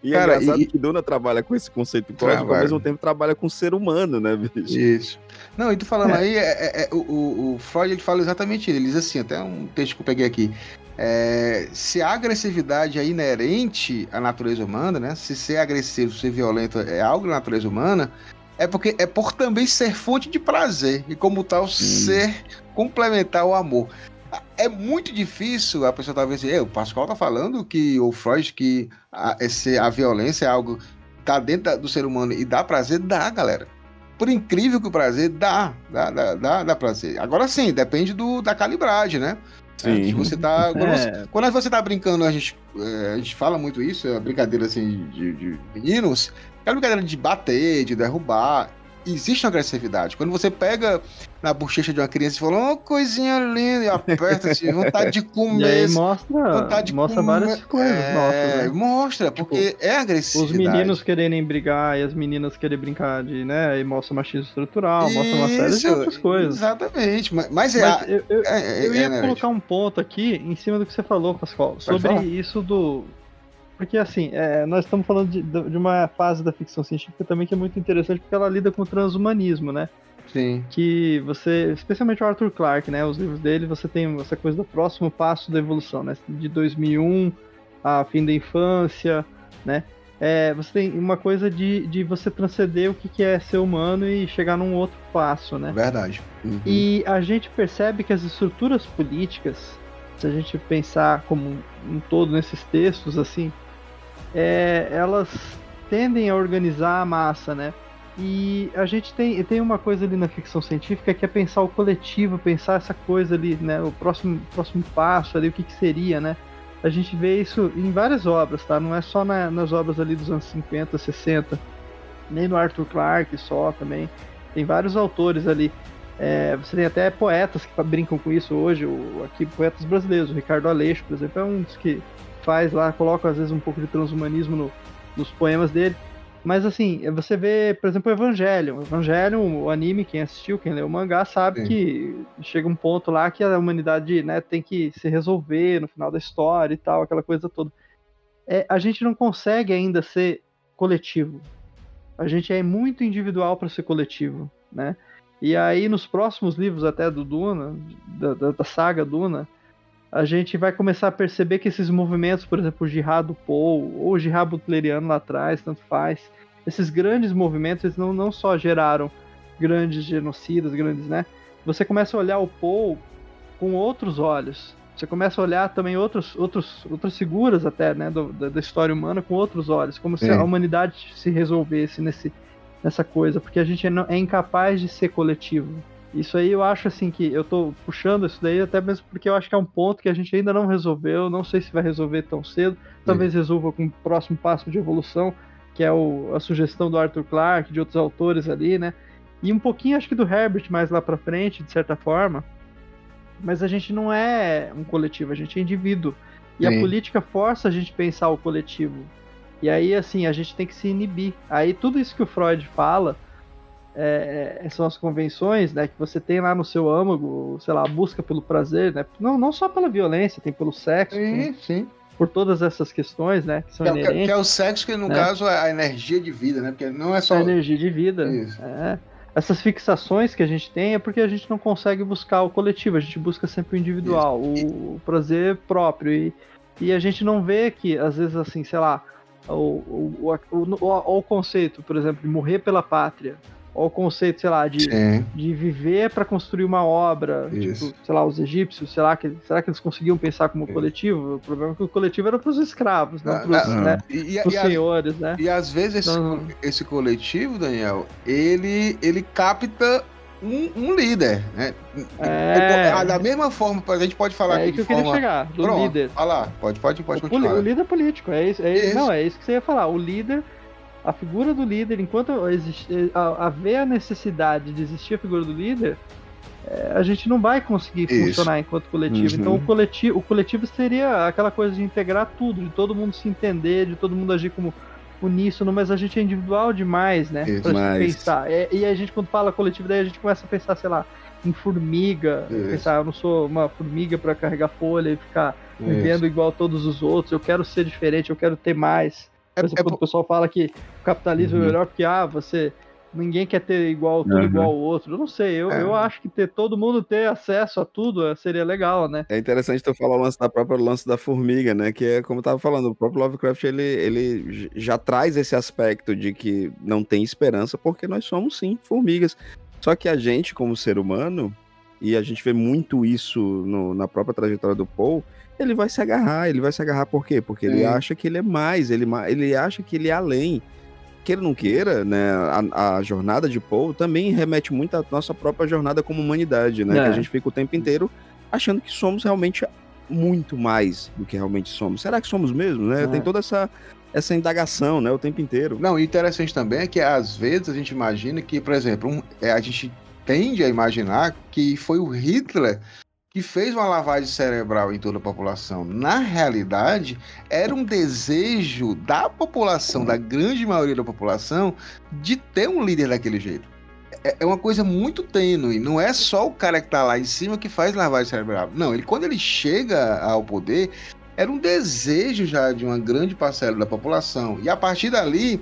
E é Cara, é engraçado e... que Duna trabalha com esse conceito cósmico, trabalha. ao mesmo tempo trabalha com o ser humano, né, bicho? Isso. Não, e tu falando é. aí, é, é, é o, o, Freud ele fala exatamente isso. Ele diz assim, até um texto que eu peguei aqui. É, se a agressividade é inerente à natureza humana, né? Se ser agressivo, ser violento é algo da natureza humana, é porque é por também ser fonte de prazer e como tal hum. ser complementar o amor. É muito difícil a pessoa talvez dizer, o Pascoal tá falando que o Freud que a, esse, a violência é algo tá dentro do ser humano e dá prazer, dá, galera. Por incrível que o prazer dá, dá, dá, dá, dá prazer. Agora sim, depende do, da calibragem, né? Sim. Você tá, quando, é. você, quando você tá brincando, a gente, é, a gente fala muito isso, é brincadeira assim de, de meninos, é brincadeira de bater, de derrubar existe uma agressividade. Quando você pega na bochecha de uma criança e fala, uma oh, coisinha linda, e aperta assim, vontade de comer. Mostra, vontade de mostra comer. várias coisas. É, nossa, né? Mostra, tipo, porque tipo, é agressividade. Os meninos quererem brigar e as meninas querem brincar de, né, e mostra machismo estrutural, Isso, mostra uma série de outras coisas. Exatamente, mas, mas é... Mas eu, eu, é, eu ia é, colocar um ponto aqui, em cima do que você falou, Pascoal, sobre isso do porque, assim, é, nós estamos falando de, de, uma fase da ficção científica também que é muito interessante, porque ela lida com o transhumanismo, né? Sim. Que você, especialmente o Arthur Clarke, né? Os livros dele, você tem essa coisa do próximo passo da evolução, né? De 2001 a fim da infância, né? É, você tem uma coisa de, de você transcender o que, que é ser humano e chegar num outro passo, né? Verdade. Uhum. E a gente percebe que as estruturas políticas, se a gente pensar como um todo nesses textos, assim, é, elas tendem a organizar a massa, né? E a gente tem, tem uma coisa ali na ficção científica que é pensar o coletivo, pensar essa coisa ali, né? O próximo, próximo passo ali, o que, que seria, né? A gente vê isso em várias obras, tá? Não é só na, nas obras ali dos anos 50, 60, nem no Arthur Clarke só também. Tem vários autores ali. É, você tem até poetas que brincam com isso hoje, o, aqui poetas brasileiros, o Ricardo Aleixo, por exemplo, é um dos que faz lá, coloca às vezes um pouco de transhumanismo no, nos poemas dele. Mas assim, você vê, por exemplo, o Evangelho. O Evangelho, o anime, quem assistiu, quem leu o mangá, sabe Sim. que chega um ponto lá que a humanidade né, tem que se resolver no final da história e tal, aquela coisa toda. É, a gente não consegue ainda ser coletivo. A gente é muito individual para ser coletivo, né? E aí, nos próximos livros até do Duna, da, da, da saga Duna, a gente vai começar a perceber que esses movimentos, por exemplo, o Jihad do Paul, ou o Jihad butleriano lá atrás, tanto faz, esses grandes movimentos, eles não, não só geraram grandes genocidas, grandes, né? Você começa a olhar o Paul com outros olhos. Você começa a olhar também outros, outros, outras figuras até, né, do, da, da, história humana com outros olhos, como se a humanidade se resolvesse nesse, nessa coisa, porque a gente é, é incapaz de ser coletivo. Isso aí eu acho assim que eu tô puxando isso daí até mesmo porque eu acho que é um ponto que a gente ainda não resolveu, não sei se vai resolver tão cedo, talvez Sim. resolva com o próximo passo de evolução, que é o, a sugestão do Arthur Clarke, de outros autores ali, né? E um pouquinho acho que do Herbert mais lá para frente, de certa forma. Mas a gente não é um coletivo, a gente é indivíduo. E Sim. a política força a gente pensar o coletivo. E aí, assim, a gente tem que se inibir. Aí tudo isso que o Freud fala, é, é, são as convenções, né, que você tem lá no seu âmago, sei lá, a busca pelo prazer, né, não, não só pela violência, tem pelo sexo, sim, tem, sim. por todas essas questões, né, que são que, é inerentes. Que é o sexo que, no né? caso, é a energia de vida, né, porque não é só... A energia de vida, Isso. é. Essas fixações que a gente tem é porque a gente não consegue buscar o coletivo, a gente busca sempre o individual, o, o, prazer próprio, e, e a gente não vê que, às vezes, assim, sei lá, o, o, o, o, o conceito, por exemplo, de morrer pela pátria, o conceito, sei lá, de, de viver para construir uma obra, tipo, sei lá, os egípcios, sei lá, que, será que eles conseguiam pensar como coletivo? O problema é que o coletivo era para os escravos, não para os né, e, e, senhores, né? E às vezes esse, então, esse coletivo, Daniel, ele, ele capta um, um, líder, né? É... Da mesma forma, a gente pode falar é aí que eu forma... queria chegar, do Pronto, líder. Fala, pode, pode, pode o, continuar. O líder político, é isso, é isso. Não, é isso que você ia falar. O líder a figura do líder, enquanto existe, haver a necessidade de existir a figura do líder, é, a gente não vai conseguir Isso. funcionar enquanto coletivo. Uhum. Então o coletivo, o coletivo seria aquela coisa de integrar tudo, de todo mundo se entender, de todo mundo agir como uníssono, mas a gente é individual demais, né? Isso, pra pensar. É, e a gente, quando fala coletivo, daí a gente começa a pensar, sei lá, em formiga. Pensar, eu não sou uma formiga para carregar folha e ficar Isso. vivendo igual a todos os outros. Eu quero ser diferente, eu quero ter mais. É, Por exemplo, é, o pessoal fala que o capitalismo é uhum. é melhor porque, ah, você. Ninguém quer ter igual tudo uhum. igual ao outro. Eu não sei, eu, é. eu acho que ter todo mundo ter acesso a tudo é, seria legal, né? É interessante tu falar o lance da própria lance da formiga, né? Que é como eu tava falando, o próprio Lovecraft ele, ele já traz esse aspecto de que não tem esperança, porque nós somos sim formigas. Só que a gente, como ser humano, e a gente vê muito isso no, na própria trajetória do Paul, ele vai se agarrar. Ele vai se agarrar por quê? Porque ele acha que ele é mais, ele, ele acha que ele é além. Queira ou não queira, né? A, a jornada de Paul também remete muito à nossa própria jornada como humanidade, né? É. Que a gente fica o tempo inteiro achando que somos realmente muito mais do que realmente somos. Será que somos mesmo, né? É. Tem toda essa essa indagação, né, o tempo inteiro. Não, e interessante também é que às vezes a gente imagina que, por exemplo, um, é, a gente tende a imaginar que foi o Hitler que fez uma lavagem cerebral em toda a população. Na realidade, era um desejo da população, da grande maioria da população, de ter um líder daquele jeito. É, é uma coisa muito tênue. Não é só o cara que está lá em cima que faz lavagem cerebral. Não, ele quando ele chega ao poder, era um desejo já de uma grande parcela da população. E a partir dali,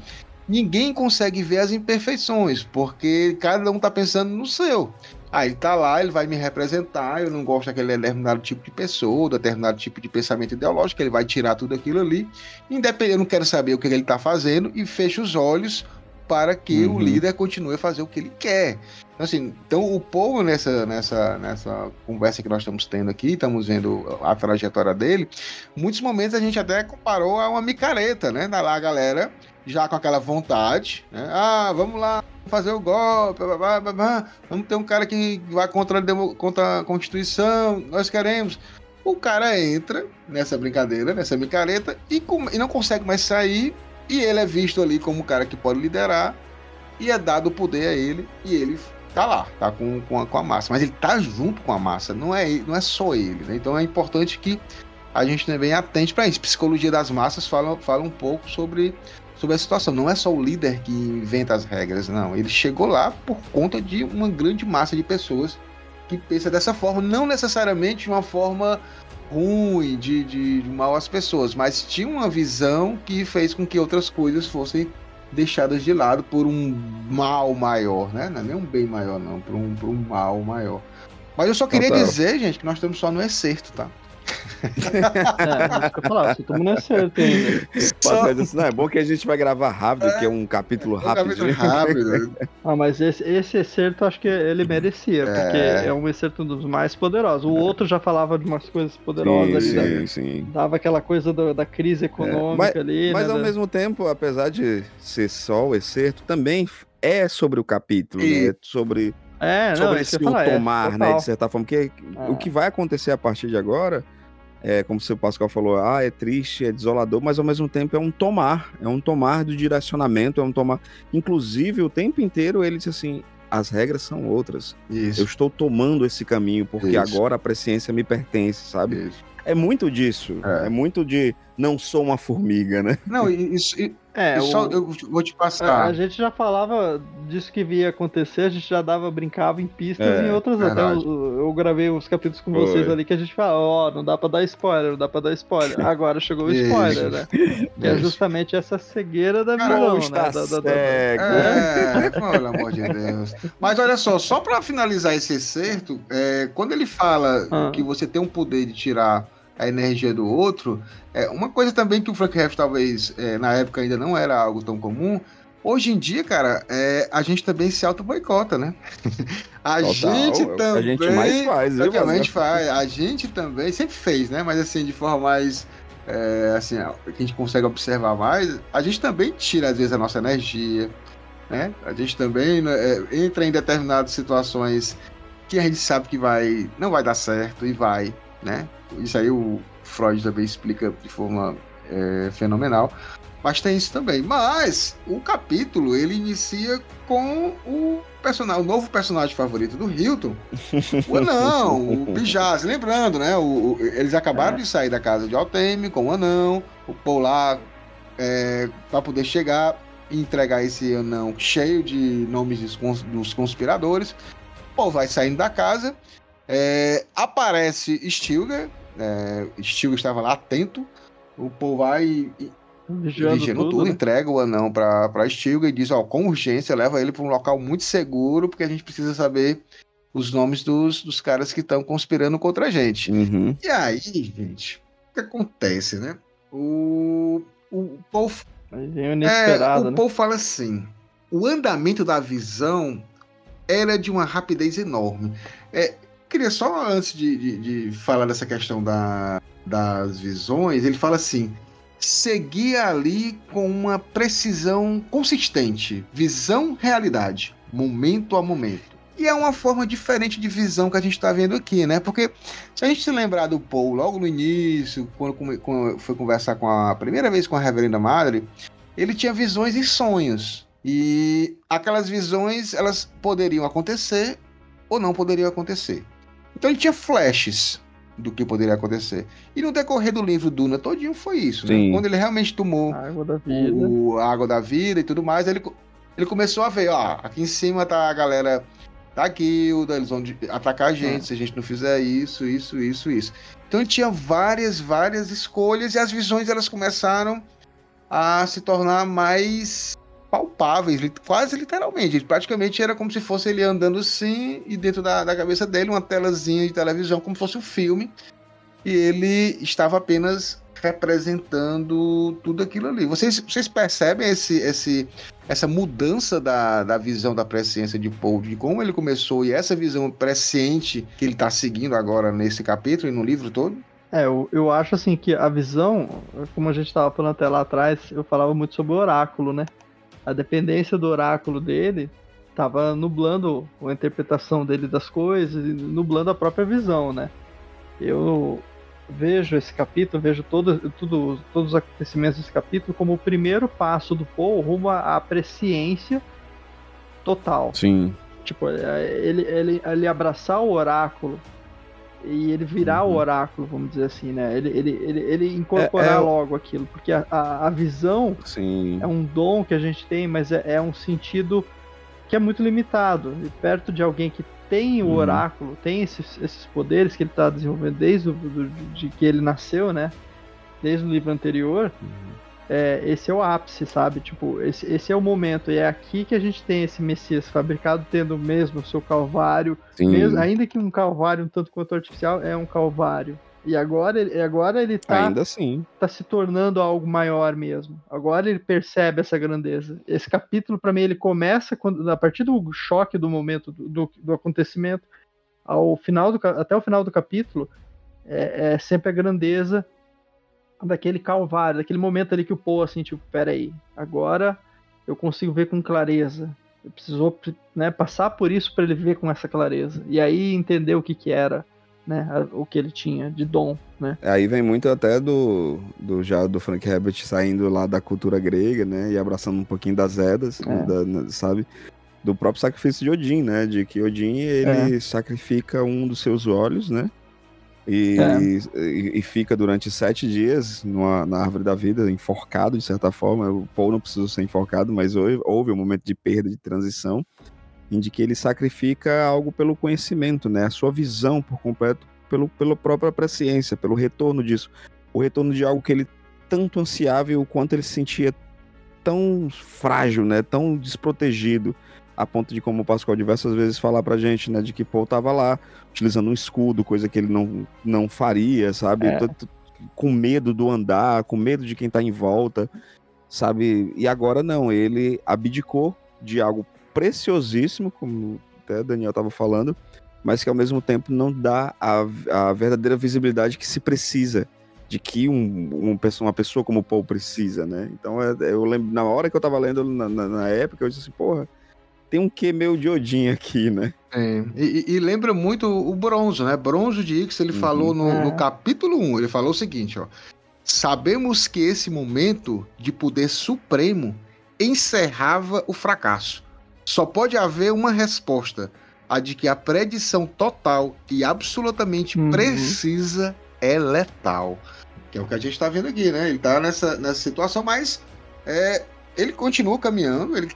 ninguém consegue ver as imperfeições, porque cada um está pensando no seu. Ah, ele tá lá, ele vai me representar, eu não gosto daquele determinado tipo de pessoa, determinado tipo de pensamento ideológico, ele vai tirar tudo aquilo ali, independente, eu não quero saber o que ele tá fazendo, e fecha os olhos para que uhum. o líder continue a fazer o que ele quer. Então, assim, então o povo nessa, nessa, nessa conversa que nós estamos tendo aqui, estamos vendo a trajetória dele, muitos momentos a gente até comparou a uma micareta, né? Da lá a galera já com aquela vontade, né? Ah, vamos lá fazer o golpe, blá, blá, blá, vamos ter um cara que vai contra a, contra a Constituição, nós queremos. O cara entra nessa brincadeira, nessa micareta, e, com, e não consegue mais sair, e ele é visto ali como o cara que pode liderar, e é dado o poder a ele, e ele tá lá, tá com, com, a, com a massa. Mas ele tá junto com a massa, não é, não é só ele, né? Então é importante que a gente também atente para isso. Psicologia das massas fala, fala um pouco sobre sobre a situação. Não é só o líder que inventa as regras, não. Ele chegou lá por conta de uma grande massa de pessoas que pensa dessa forma, não necessariamente de uma forma ruim, de, de, de mal às pessoas, mas tinha uma visão que fez com que outras coisas fossem deixadas de lado por um mal maior, né? Não é nem um bem maior, não, por um, por um mal maior. Mas eu só queria Total. dizer, gente, que nós estamos só no excerto, tá? É, falava, você tomou certo ainda. Só... Mas não, é bom que a gente vai gravar rápido, é, que é um capítulo rápido. É um capítulo rápido. ah, mas esse, esse excerto acho que ele merecia, é. porque é um excerto dos mais poderosos. O outro já falava de umas coisas poderosas sim, ali. Sim, sim. Dava aquela coisa do, da crise econômica mas, ali. Mas né, ao da... mesmo tempo, apesar de ser só o excerto, também é sobre o capítulo, e... né? Sobre. É, sobre não, esse o tomar, né, de certa forma, porque o que vai acontecer a partir de agora é, como o seu Pascal falou, ah, é triste, é desolador, mas ao mesmo tempo é um tomar, é um tomar do direcionamento, é um tomar. Inclusive, o tempo inteiro ele disse assim: as regras são outras. Isso. Eu estou tomando esse caminho porque Isso. agora a presciência me pertence, sabe? Isso. É muito disso. É. é. muito de não sou uma formiga, né? Não, isso, é, eu, só, eu vou te passar. A, a, gente já falava disso que via acontecer, a gente já dava, brincava em pistas é, em outras verdade. até. Eu, eu, gravei uns capítulos com Foi. vocês ali que a gente fala, ó, oh, não dá pra dar spoiler, não dá pra dar spoiler. Agora chegou o spoiler, né? Que é justamente essa cegueira da visão, né? Da, da, da, é, pelo amor de Deus. Mas olha só, só pra finalizar esse excerto, é, quando ele fala ah. que você tem um poder de tirar a energia do outro. É, uma coisa também que o Frank Heft talvez é, na época ainda não era algo tão comum Hoje em dia, cara, é, a gente também se auto-boicota, né? a Total, gente também. A gente mais faz, viu? Obviamente faz. A gente também sempre fez, né? Mas assim, de forma mais. É, assim, que a gente consegue observar mais, a gente também tira, às vezes, a nossa energia, né? A gente também né, é, entra em determinadas situações que a gente sabe que vai não vai dar certo e vai, né? Isso aí o Freud também explica de forma é, fenomenal. Mas tem isso também. Mas o capítulo ele inicia com o personagem, o novo personagem favorito do Hilton, o anão, o Bijaz. Lembrando, né? O, o, eles acabaram é. de sair da casa de Alteme com o anão, o Paul lá é, para poder chegar e entregar esse anão cheio de nomes dos, dos conspiradores. O Paul vai saindo da casa, é, aparece Stilgar, é, Stilgar estava lá atento. O Paul vai e, Vigiando, Vigiando tudo, tudo né? entrega o anão pra, pra Stilga e diz, ó, com urgência, leva ele para um local muito seguro, porque a gente precisa saber os nomes dos, dos caras que estão conspirando contra a gente. Uhum. E aí, gente, o que acontece, né? O, o Paul... É, o né? Paul fala assim, o andamento da visão era de uma rapidez enorme. É, queria só, antes de, de, de falar dessa questão da, das visões, ele fala assim seguia ali com uma precisão consistente, visão realidade, momento a momento. E é uma forma diferente de visão que a gente está vendo aqui, né? Porque se a gente se lembrar do Paul logo no início, quando, quando foi conversar com a, a primeira vez com a Reverenda Madre, ele tinha visões e sonhos. E aquelas visões, elas poderiam acontecer ou não poderiam acontecer. Então ele tinha flashes do que poderia acontecer. E no decorrer do livro Duna todinho foi isso, né? Quando ele realmente tomou a água da vida, o, a água da vida e tudo mais, ele, ele começou a ver, ó, aqui em cima tá a galera da guilda, eles vão atacar a gente é. se a gente não fizer isso, isso, isso, isso. Então ele tinha várias, várias escolhas e as visões elas começaram a se tornar mais palpáveis, quase literalmente. Praticamente era como se fosse ele andando assim e dentro da, da cabeça dele uma telazinha de televisão, como se fosse um filme. E ele estava apenas representando tudo aquilo ali. Vocês, vocês percebem esse, esse, essa mudança da, da visão da presciência de Paul, de como ele começou e essa visão presciente que ele está seguindo agora nesse capítulo e no livro todo? É, eu, eu acho assim que a visão, como a gente estava falando até lá atrás, eu falava muito sobre o oráculo, né? A dependência do oráculo dele estava nublando a interpretação dele das coisas, nublando a própria visão, né? Eu vejo esse capítulo, vejo todo, tudo, todos os acontecimentos desse capítulo como o primeiro passo do Paul rumo à presciência total. Sim. Tipo, é, ele, ele, ele abraçar o oráculo e ele virar uhum. o oráculo, vamos dizer assim, né? Ele, ele, ele, ele incorporar é, é... logo aquilo, porque a, a, a visão Sim. é um dom que a gente tem, mas é, é, um sentido que é muito limitado. E perto de alguém que tem o uhum. oráculo, tem esses, esses poderes que ele está desenvolvendo desde o, do, de que ele nasceu, né? Desde o livro anterior. Uhum é, esse é o ápice, sabe? Tipo, esse, esse é o momento. E é aqui que a gente tem esse Messias fabricado tendo mesmo o seu calvário. Mesmo, ainda que um calvário um tanto quanto artificial, é um calvário. E agora, ele, agora ele tá, Ainda assim. tá se tornando algo maior mesmo. Agora ele percebe essa grandeza. Esse capítulo, para mim, ele começa quando, a partir do choque do momento, do, do, do acontecimento, ao final do, até o final do capítulo, é, é sempre a grandeza daquele calvário, daquele momento ali que o Paul, assim, tipo, peraí, agora eu consigo ver com clareza. Eu precisou né, passar por isso para ele ver com essa clareza. E aí entender o que que era, né, o que ele tinha de dom, né. Aí vem muito até do, do já do Frank Herbert saindo lá da cultura grega, né, e abraçando um pouquinho das Edas, é. da, sabe? Do próprio sacrifício de Odin, né, de que Odin, ele é. sacrifica um dos seus olhos, né, e, é. e, e, fica durante sete dias numa, na árvore da vida, enforcado de certa forma. O Paul não precisou ser enforcado, mas houve, houve um momento de perda, de transição, em que ele sacrifica algo pelo conhecimento, né? A sua visão por completo, pelo, pela própria presciência, pelo retorno disso. O retorno de algo que ele tanto ansiava e o quanto ele se sentia tão frágil, né? Tão desprotegido a ponto de, como o Pascoal diversas vezes falar pra gente, né, de que Paul tava lá utilizando um escudo, coisa que ele não, não faria, sabe? É. Com medo do andar, com medo de quem tá em volta, sabe? E agora não, ele abdicou de algo preciosíssimo, como até Daniel estava falando, mas que ao mesmo tempo não dá a, a verdadeira visibilidade que se precisa de que um, um, uma pessoa como o Paul precisa, né? Então é, eu lembro, na hora que eu tava lendo na, na, na época, eu disse assim, porra, tem um quê meio de Odin aqui, né? É, e, e, lembra muito o Bronzo, né? Bronzo de Ix, ele uhum. falou no, é. no, capítulo 1, ele falou o seguinte, ó. Sabemos que esse momento de poder supremo encerrava o fracasso. Só pode haver uma resposta, a de que a predição total e absolutamente uhum. precisa é letal. Que é o que a gente está vendo aqui, né? Ele está nessa, nessa situação, mas é, ele continua caminhando, ele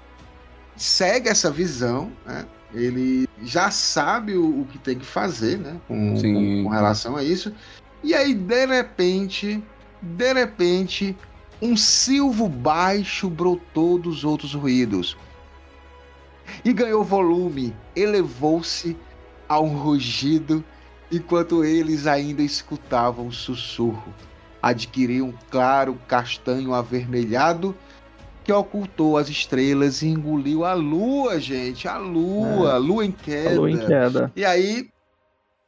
segue essa visão, né? Ele já sabe o, o que tem que fazer, né? Com, com, com, relação a isso. E aí, de repente, de repente, um silvo baixo brotou dos outros ruídos. E ganhou volume, elevou-se a um rugido, enquanto eles ainda escutavam o sussurro. Adquiriu um claro castanho avermelhado que ocultou as estrelas e engoliu a lua, gente. A lua, é. a lua em queda. A lua em queda. E aí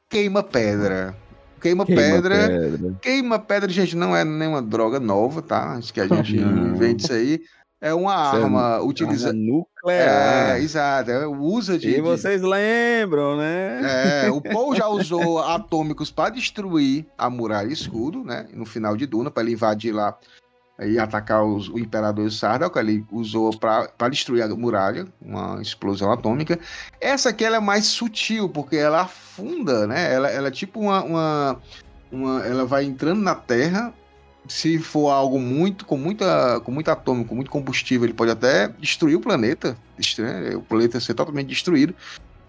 queima pedra. Queima, queima pedra, pedra. Queima pedra, gente, não é nenhuma droga nova, tá? Acho que a gente vende isso aí. É uma é arma é utiliza nuclear. É, exato. É, usa de. E vocês lembram, né? É, o Paul já usou atômicos para destruir a muralha escudo, né? No final de Duna, para ele invadir lá e atacar os, o Imperador Sardak, ele usou para destruir a muralha, uma explosão atômica. Essa aqui ela é mais sutil, porque ela afunda, né? Ela, ela é tipo uma, uma, uma, Ela vai entrando na Terra. Se for algo muito com muita com muito atômico, com muito combustível, ele pode até destruir o planeta, né? o planeta ser totalmente destruído.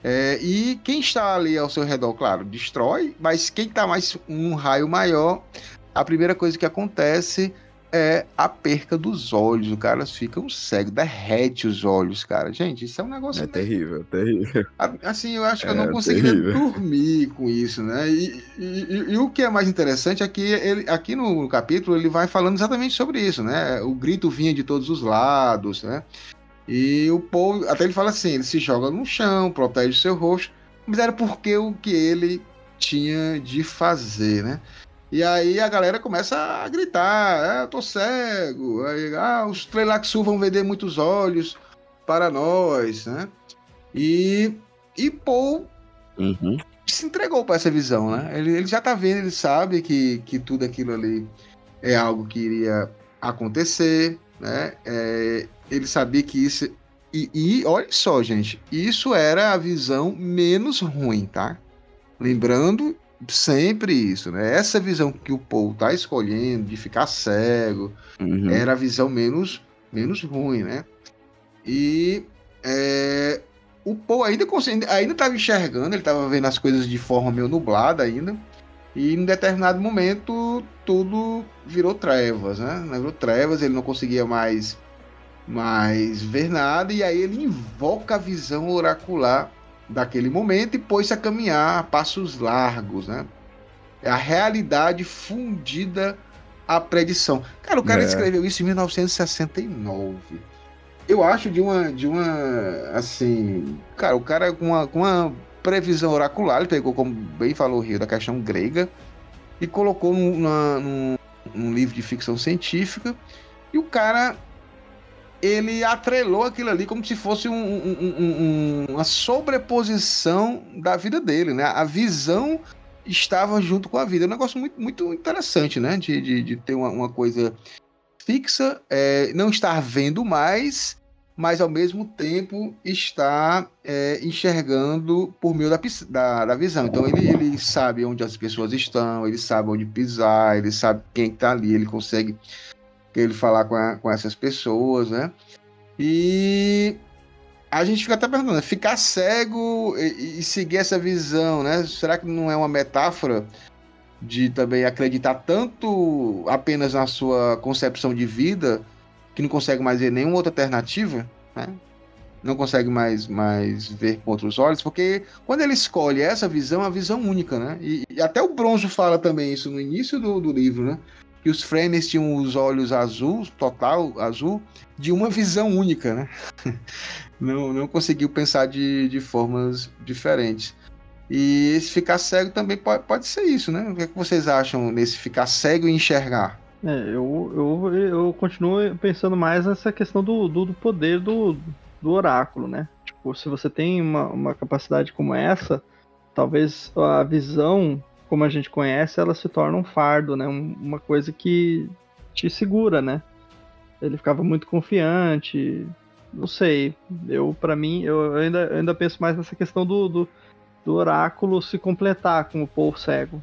É, e quem está ali ao seu redor, claro, destrói, mas quem está mais um raio maior, a primeira coisa que acontece é a perca dos olhos. O cara fica um cego, derrete os olhos, cara. Gente, isso é um negócio. É meio... terrível, terrível. Assim, eu acho que é, eu não conseguiria terrível. dormir com isso, né? E, e, e, e, o que é mais interessante é que ele, aqui no capítulo ele vai falando exatamente sobre isso, né? O grito vinha de todos os lados, né? E o Paul, até ele fala assim: ele se joga no chão, protege seu rosto, mas era porque o que ele tinha de fazer, né? E aí a galera começa a gritar: eu tô cego. Aí, ah, os Trelaxu vão vender muitos olhos para nós, né? E, e Paul uhum. se entregou para essa visão, né? Ele, ele já tá vendo, ele sabe que, que tudo aquilo ali é algo que iria acontecer, né? É, ele sabia que isso. E, e olha só, gente, isso era a visão menos ruim, tá? Lembrando sempre isso, né? Essa visão que o Paul tá escolhendo de ficar cego uhum. era a visão menos, menos ruim, né? E é, o Paul ainda ainda estava enxergando, ele estava vendo as coisas de forma meio nublada ainda. E em determinado momento tudo virou trevas, né? Virou trevas, ele não conseguia mais mais ver nada e aí ele invoca a visão oracular daquele momento e pôs-se a caminhar a passos largos, né? É a realidade fundida à predição. Cara, o cara é. escreveu isso em 1969. Eu acho de uma, de uma, assim, cara, o cara com uma, com uma previsão oracular, ele pegou, como bem falou o Rio, da questão grega, e colocou num, num, num livro de ficção científica, e o cara ele atrelou aquilo ali como se fosse um, um, um, uma sobreposição da vida dele, né? A visão estava junto com a vida. É um negócio muito, muito interessante, né? De, de, de ter uma, uma, coisa fixa, é, não estar vendo mais, mas ao mesmo tempo está é, enxergando por meio da, da, da, visão. Então ele, ele sabe onde as pessoas estão, ele sabe onde pisar, ele sabe quem está ali, ele consegue ele falar com, a, com essas pessoas, né? E a gente fica até perguntando, ficar cego e, e, seguir essa visão, né? Será que não é uma metáfora de também acreditar tanto apenas na sua concepção de vida que não consegue mais ver nenhuma outra alternativa, né? Não consegue mais, mais ver com outros olhos, porque quando ele escolhe essa visão, é a visão única, né? E, e até o Bronzo fala também isso no início do, do livro, né? Que os frames tinham os olhos azul, total azul, de uma visão única, né? não, não conseguiu pensar de, de formas diferentes. E esse ficar cego também pode, pode ser isso, né? O que, é que vocês acham nesse ficar cego e enxergar? É, eu, eu, eu continuo pensando mais nessa questão do, do, do poder do, do oráculo, né? Tipo, se você tem uma, uma capacidade como essa, talvez a visão, como a gente conhece, ela se torna um fardo, né? uma coisa que te segura, né? Ele ficava muito confiante, não sei. Eu, para mim, eu ainda, eu ainda penso mais nessa questão do, do do oráculo se completar com o povo cego.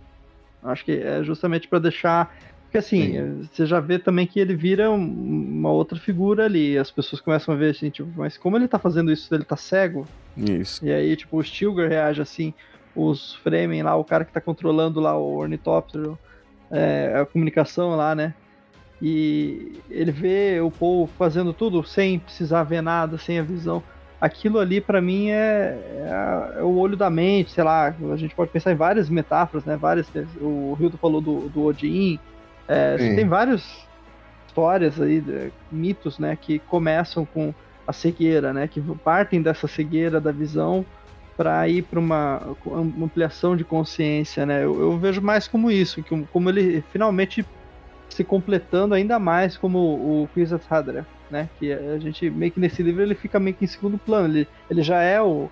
Acho que é justamente para deixar. Porque assim, Sim. você já vê também que ele vira uma outra figura ali. As pessoas começam a ver assim, tipo, mas como ele tá fazendo isso? Ele tá cego? Isso. E aí, tipo, o Stilgar reage assim, os Fremen lá, o cara que tá controlando lá o ornitóptero, é, a comunicação lá, né? E ele vê o povo fazendo tudo sem precisar ver nada, sem a visão. Aquilo ali para mim é, é, é, o olho da mente, sei lá, a gente pode pensar em várias metáforas, né? Várias, o Hildo falou do, do Odin, é, tem várias histórias aí, mitos, né, que começam com a cegueira, né, que partem dessa cegueira da visão para ir para uma, ampliação de consciência, né? Eu, eu, vejo mais como isso, que como ele finalmente se completando ainda mais como o Kwisatz Haderach né? Que a gente meio que nesse livro ele fica meio que em segundo plano. Ele, ele já é o,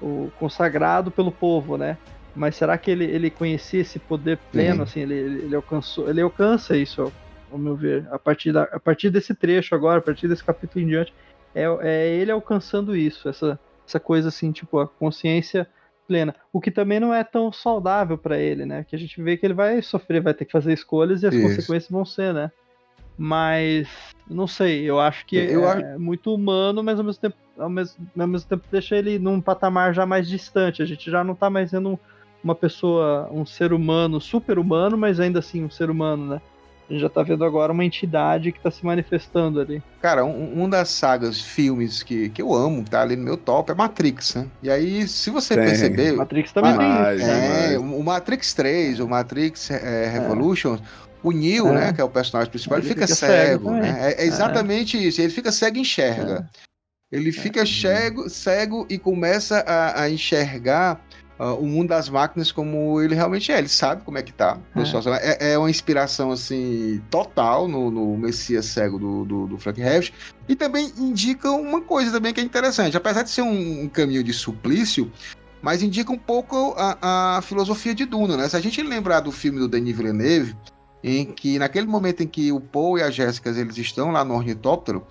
o consagrado pelo povo, né? Mas será que ele, ele conhecia esse poder pleno, uhum. assim, ele, ele alcançou, ele alcança isso, ao meu ver, a partir, da, a partir desse trecho agora, a partir desse capítulo em diante, é, é ele alcançando isso, essa, essa coisa assim, tipo, a consciência plena. O que também não é tão saudável para ele, né? Que a gente vê que ele vai sofrer, vai ter que fazer escolhas e as isso. consequências vão ser, né? Mas não sei, eu acho que eu é acho... muito humano, mas ao mesmo tempo, ao mesmo, ao mesmo tempo deixa ele num patamar já mais distante. A gente já não tá mais vendo uma pessoa, um ser humano, super humano, mas ainda assim um ser humano, né? A gente já tá vendo agora uma entidade que tá se manifestando ali. Cara, um, um das sagas, filmes que, que eu amo, tá ali no meu top, é Matrix, né? E aí, se você tem. perceber. Matrix também tem. É, o Matrix 3, o Matrix é, Revolution. É o Neil, é. né, que é o personagem principal, ele, ele fica, fica, cego, cego né? É, é exatamente é. isso. Ele fica cego e enxerga. É. Ele fica é. cego, cego e começa a, a enxergar uh, o mundo das máquinas como ele realmente é. Ele sabe como é que tá. É, é uma inspiração assim total no, no Messias cego do, do, do Frank Herbst. E também indica uma coisa também que é interessante. Apesar de ser um, um caminho de suplício, mas indica um pouco a, a, filosofia de Duna, né? Se a gente lembrar do filme do Denis Villeneuve, em que naquele momento em que o Paul e a Jéssica eles estão lá no ornitóptero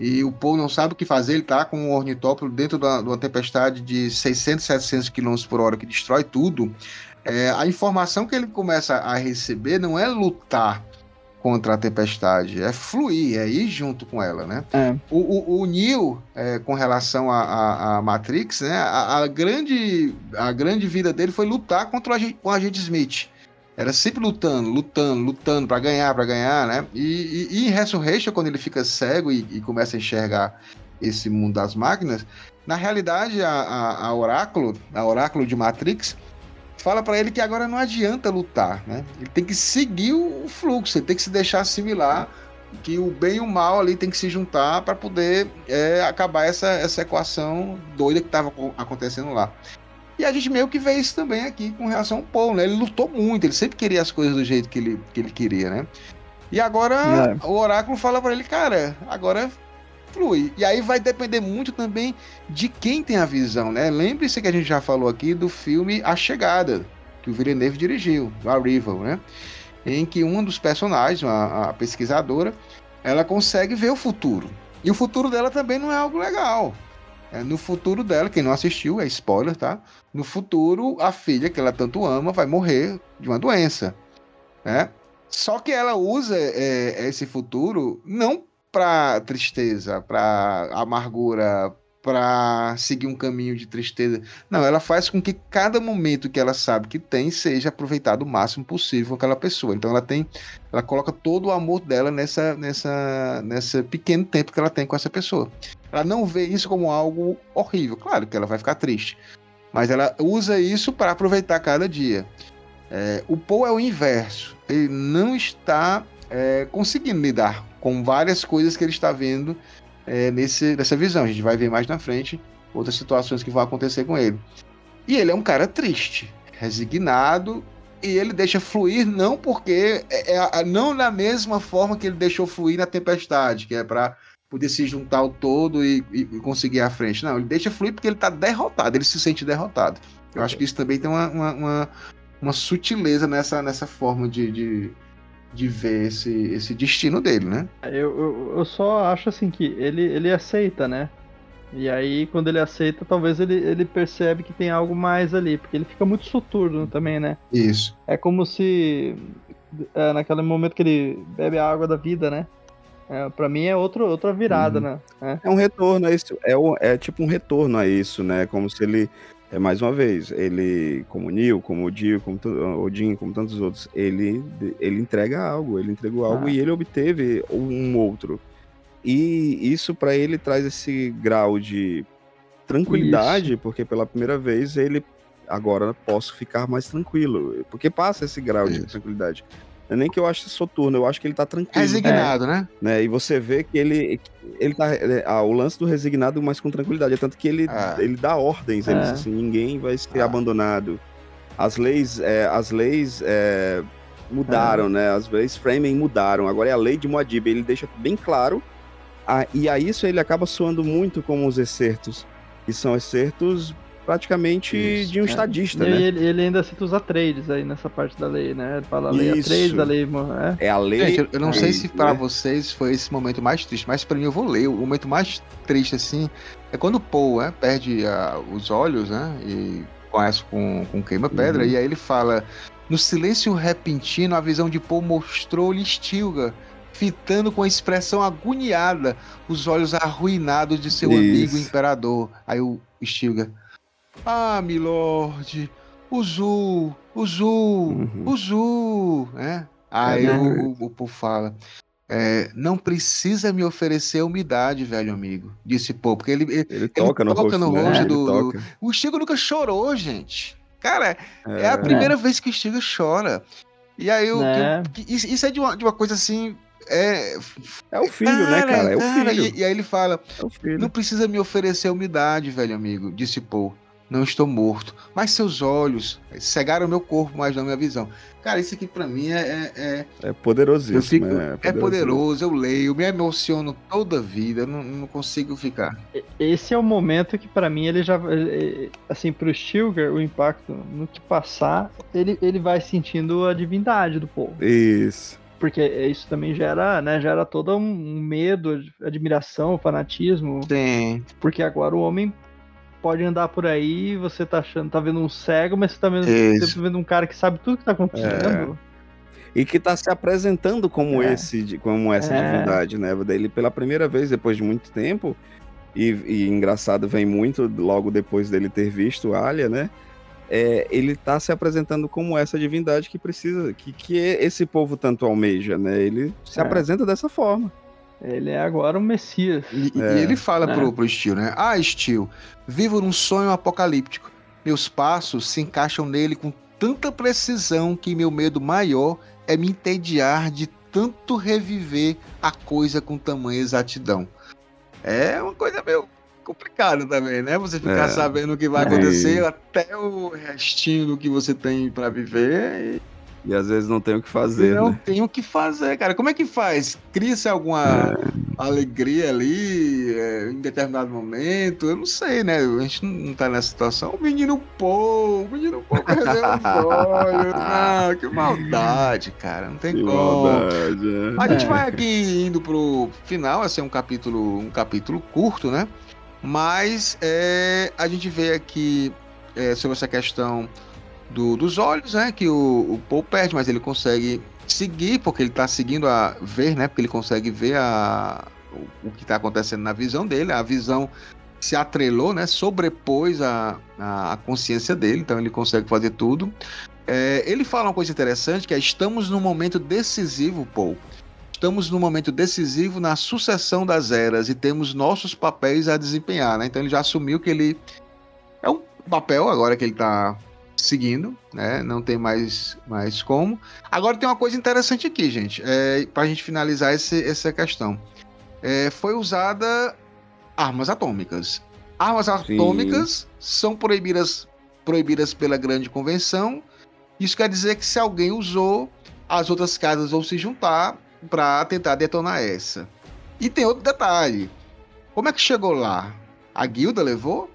e o Paul não sabe o que fazer, ele está com o ornitóptero dentro de uma, tempestade de 600, 700 km por hora que destrói tudo, é, a informação que ele começa a receber não é lutar contra a tempestade, é fluir, é ir junto com ela, né? É. O, o, o Neo, é, com relação à Matrix, né? A, a, grande, a grande vida dele foi lutar contra o, o agente Smith. Era sempre lutando, lutando, lutando para ganhar, para ganhar, né? E, e, e, Resurrection, quando ele fica cego e, e, começa a enxergar esse mundo das máquinas, na realidade, a, a, a Oráculo, a Oráculo de Matrix, fala para ele que agora não adianta lutar, né? Ele tem que seguir o fluxo, ele tem que se deixar assimilar que o bem e o mal ali tem que se juntar para poder é, acabar essa, essa equação doida que estava acontecendo lá. E a gente meio que vê isso também aqui com relação ao Paul, né? Ele lutou muito, ele sempre queria as coisas do jeito que ele, que ele queria, né? E agora é. o oráculo fala para ele, cara, agora flui. E aí vai depender muito também de quem tem a visão, né? Lembre-se que a gente já falou aqui do filme A Chegada, que o Villeneuve dirigiu, o Arrival, né? Em que um dos personagens, a, a pesquisadora, ela consegue ver o futuro. E o futuro dela também não é algo legal. É, no futuro dela, quem não assistiu, é spoiler, tá? No futuro, a filha que ela tanto ama vai morrer de uma doença, né? Só que ela usa é, esse futuro não para tristeza, para amargura, para seguir um caminho de tristeza. Não, ela faz com que cada momento que ela sabe que tem seja aproveitado o máximo possível com aquela pessoa. Então ela tem, ela coloca todo o amor dela nessa, nessa, nessa pequeno tempo que ela tem com essa pessoa. Ela não vê isso como algo horrível. Claro que ela vai ficar triste. Mas ela usa isso para aproveitar cada dia. É, o Paul é o inverso. Ele não está é, conseguindo lidar com várias coisas que ele está vendo é, nesse, nessa visão. A gente vai ver mais na frente outras situações que vão acontecer com ele. E ele é um cara triste, resignado, e ele deixa fluir não porque é, é não na mesma forma que ele deixou fluir na tempestade, que é para poder se juntar ao todo e, e, conseguir a frente. Não, ele deixa fluir porque ele está derrotado, ele se sente derrotado. Eu acho que isso também tem uma, uma, uma, uma sutileza nessa, nessa forma de, de, de, ver esse, esse destino dele, né? Eu, eu, eu só acho assim que ele, ele aceita, né? E aí, quando ele aceita, talvez ele, ele percebe que tem algo mais ali, porque ele fica muito soturno também, né? Isso. É como se. É, naquele momento que ele bebe a água da vida, né? É, para mim é outro, outra virada, uhum. né? É. é. um retorno a isso. É, é tipo um retorno a isso, né? Como se ele. É mais uma vez, ele, como o Neil, como o Dio, como Odin, como tantos outros, ele, ele entrega algo, ele entregou algo ah. e ele obteve um outro. E isso para ele traz esse grau de tranquilidade, isso. porque pela primeira vez ele agora posso ficar mais tranquilo, porque passa esse grau isso. de tranquilidade. Não é nem que eu acho soturno, eu acho que ele tá tranquilo. Resignado, né? né? E você vê que ele, ele tá. Ah, o lance do resignado, mas com tranquilidade. É tanto que ele, ah. ele dá ordens, ele diz é. assim: ninguém vai ser ah. abandonado. As leis, é, as leis é, mudaram, né? As leis Framing mudaram. Agora é a lei de Moadib. Ele deixa bem claro a, e a isso ele acaba soando muito como os excertos, que são excertos praticamente isso, de um é. estadista, e né? Ele, ele, ainda cita os Atreides aí nessa parte da lei, né? Ele fala a lei isso. Atreides, a lei... É, é a lei... Gente, eu não sei se para né? vocês foi esse momento mais triste, mas para mim eu vou ler. O momento mais triste, assim, é quando o Paul né, perde uh, os olhos, né? E conhece com, com queima-pedra, uhum. e aí ele fala... No silêncio repentino, a visão de Paul mostrou-lhe Stilgar, fitando com a expressão agoniada os olhos arruinados de seu Isso. amigo imperador. Aí o Stilgar. Ah, milord, o Zul, o Zul, uhum. o Zul, né? Aí é, o, o, o fala. É, não precisa me oferecer umidade, velho amigo. Disse Pô, porque ele, ele, ele toca, ele no, toca rosto, no rosto né? do, do, O Stiga nunca chorou, gente. Cara, é, é a primeira vez que o Stiga chora. E aí, o, é. que, que, isso é de uma, de uma coisa assim é, é o filho, cara, né, cara? É o filho. E, e, aí ele fala: é Não precisa me oferecer umidade, velho amigo, disse Paul. Não estou morto, mas seus olhos cegaram meu corpo, mas não minha visão. Cara, isso aqui para mim é, é, é. É poderosíssimo. Fico, é, é, poderoso, eu leio, me emociono toda a vida, não, não consigo ficar. Esse é o momento que para mim ele já. Assim, pro Stilgar, o impacto no que passar, ele, ele vai sentindo a divindade do povo. Isso porque isso também gera, né, gera todo um medo, admiração, fanatismo. Sim. Porque agora o homem pode andar por aí, você tá achando, tá vendo um cego, mas você tá vendo, você tá vendo um cara que sabe tudo que tá acontecendo. É. E que tá se apresentando como é. esse, como essa é. divindade, né? Ele pela primeira vez depois de muito tempo, e, e engraçado vem muito logo depois dele ter visto Alia, né? é, ele está se apresentando como essa divindade que precisa, que, que esse povo tanto almeja, né? Ele se é. apresenta dessa forma. Ele é agora um messias. E, é. e ele fala é. pro, pro Steel, né? Ah, Steel, vivo num sonho apocalíptico. Meus passos se encaixam nele com tanta precisão que meu medo maior é me entediar de tanto reviver a coisa com tamanha exatidão. É uma coisa meio complicado também, né? Você ficar é. sabendo o que vai acontecer, é. até o restinho do que você tem para viver. E... E às vezes não tem o que fazer. Não né? tem o que fazer, cara. Como é que faz? Cria-se alguma é. alegria ali é, em determinado momento? Eu não sei, né? A gente não tá nessa situação. O menino Paul, o menino Paul perdeu os olhos. Ah, que maldade, cara. Não tem que como. Maldade, é. A gente vai aqui indo pro final, assim, um capítulo, um capítulo curto, né? Mas é, a gente vê aqui é, sobre essa questão do, dos olhos, né? Que o, o Paul perde, mas ele consegue seguir, porque ele está seguindo a ver, né? Porque ele consegue ver a, o, o que está acontecendo na visão dele. A visão se atrelou, né? Sobrepôs a, a, a consciência dele, então ele consegue fazer tudo. É, ele fala uma coisa interessante que é estamos num momento decisivo, Paul. Estamos num momento decisivo na sucessão das eras e temos nossos papéis a desempenhar, né? Então ele já assumiu que ele é um papel agora que ele está seguindo, né? Não tem mais, mais como. Agora tem uma coisa interessante aqui, gente, é, para a gente finalizar esse, essa questão. É, foi usada armas atômicas. Armas Sim. atômicas são proibidas, proibidas pela Grande Convenção. Isso quer dizer que se alguém usou, as outras casas vão se juntar para tentar detonar essa. E tem outro detalhe. Como é que chegou lá? A guilda levou?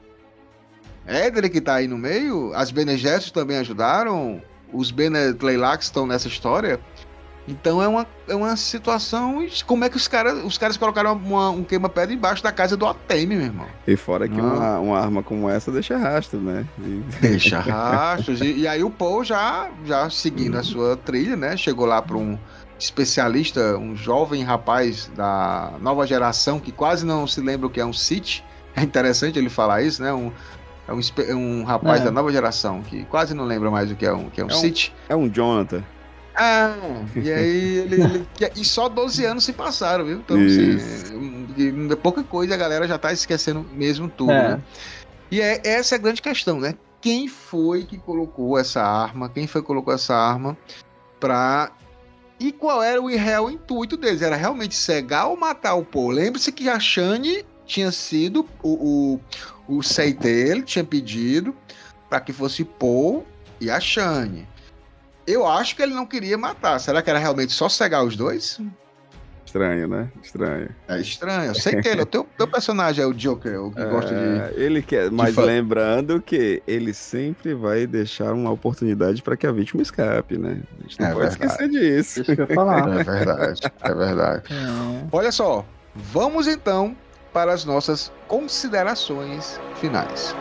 Éder que tá aí no meio? As Bene Gesserit também ajudaram? Os Bene Tleilax estão nessa história? Então é uma, é uma situação. Como é que os caras os caras colocaram uma, um queima-pedra embaixo da casa do Atemi, meu irmão? E fora que uma, uma, arma como essa deixa rastro, né? E... Deixa rastros. e, e, aí o Paul já, já seguindo a sua trilha, né? Chegou lá para um especialista, um jovem rapaz da nova geração que quase não se lembra o que é um City. É interessante ele falar isso, né? Um, é um, um rapaz é. da nova geração que quase não lembra mais o que é um, que é um, é um City. É um Jonathan. Ah, e aí ele, ele, E só 12 anos se passaram, viu? Então, assim, é pouca coisa a galera já tá esquecendo mesmo tudo, é. né? E é, essa é a grande questão, né? Quem foi que colocou essa arma? Quem foi que colocou essa arma pra. E qual era o real intuito deles? Era realmente cegar ou matar o Paul? Lembre-se que a Shane tinha sido o, o, o Seite, ele tinha pedido para que fosse Paul e a Shane. Eu acho que ele não queria matar. Será que era realmente só cegar os dois? Estranho, né? Estranho. É estranho. Eu sei que ele, o teu, teu personagem é o Joker, o que é, gosta de. Ele quer, mas lembrando que ele sempre vai deixar uma oportunidade para que a vítima escape, né? A gente não é pode verdade. esquecer disso. Isso que eu falar. É verdade, é verdade. É. Olha só, vamos então para as nossas considerações finais.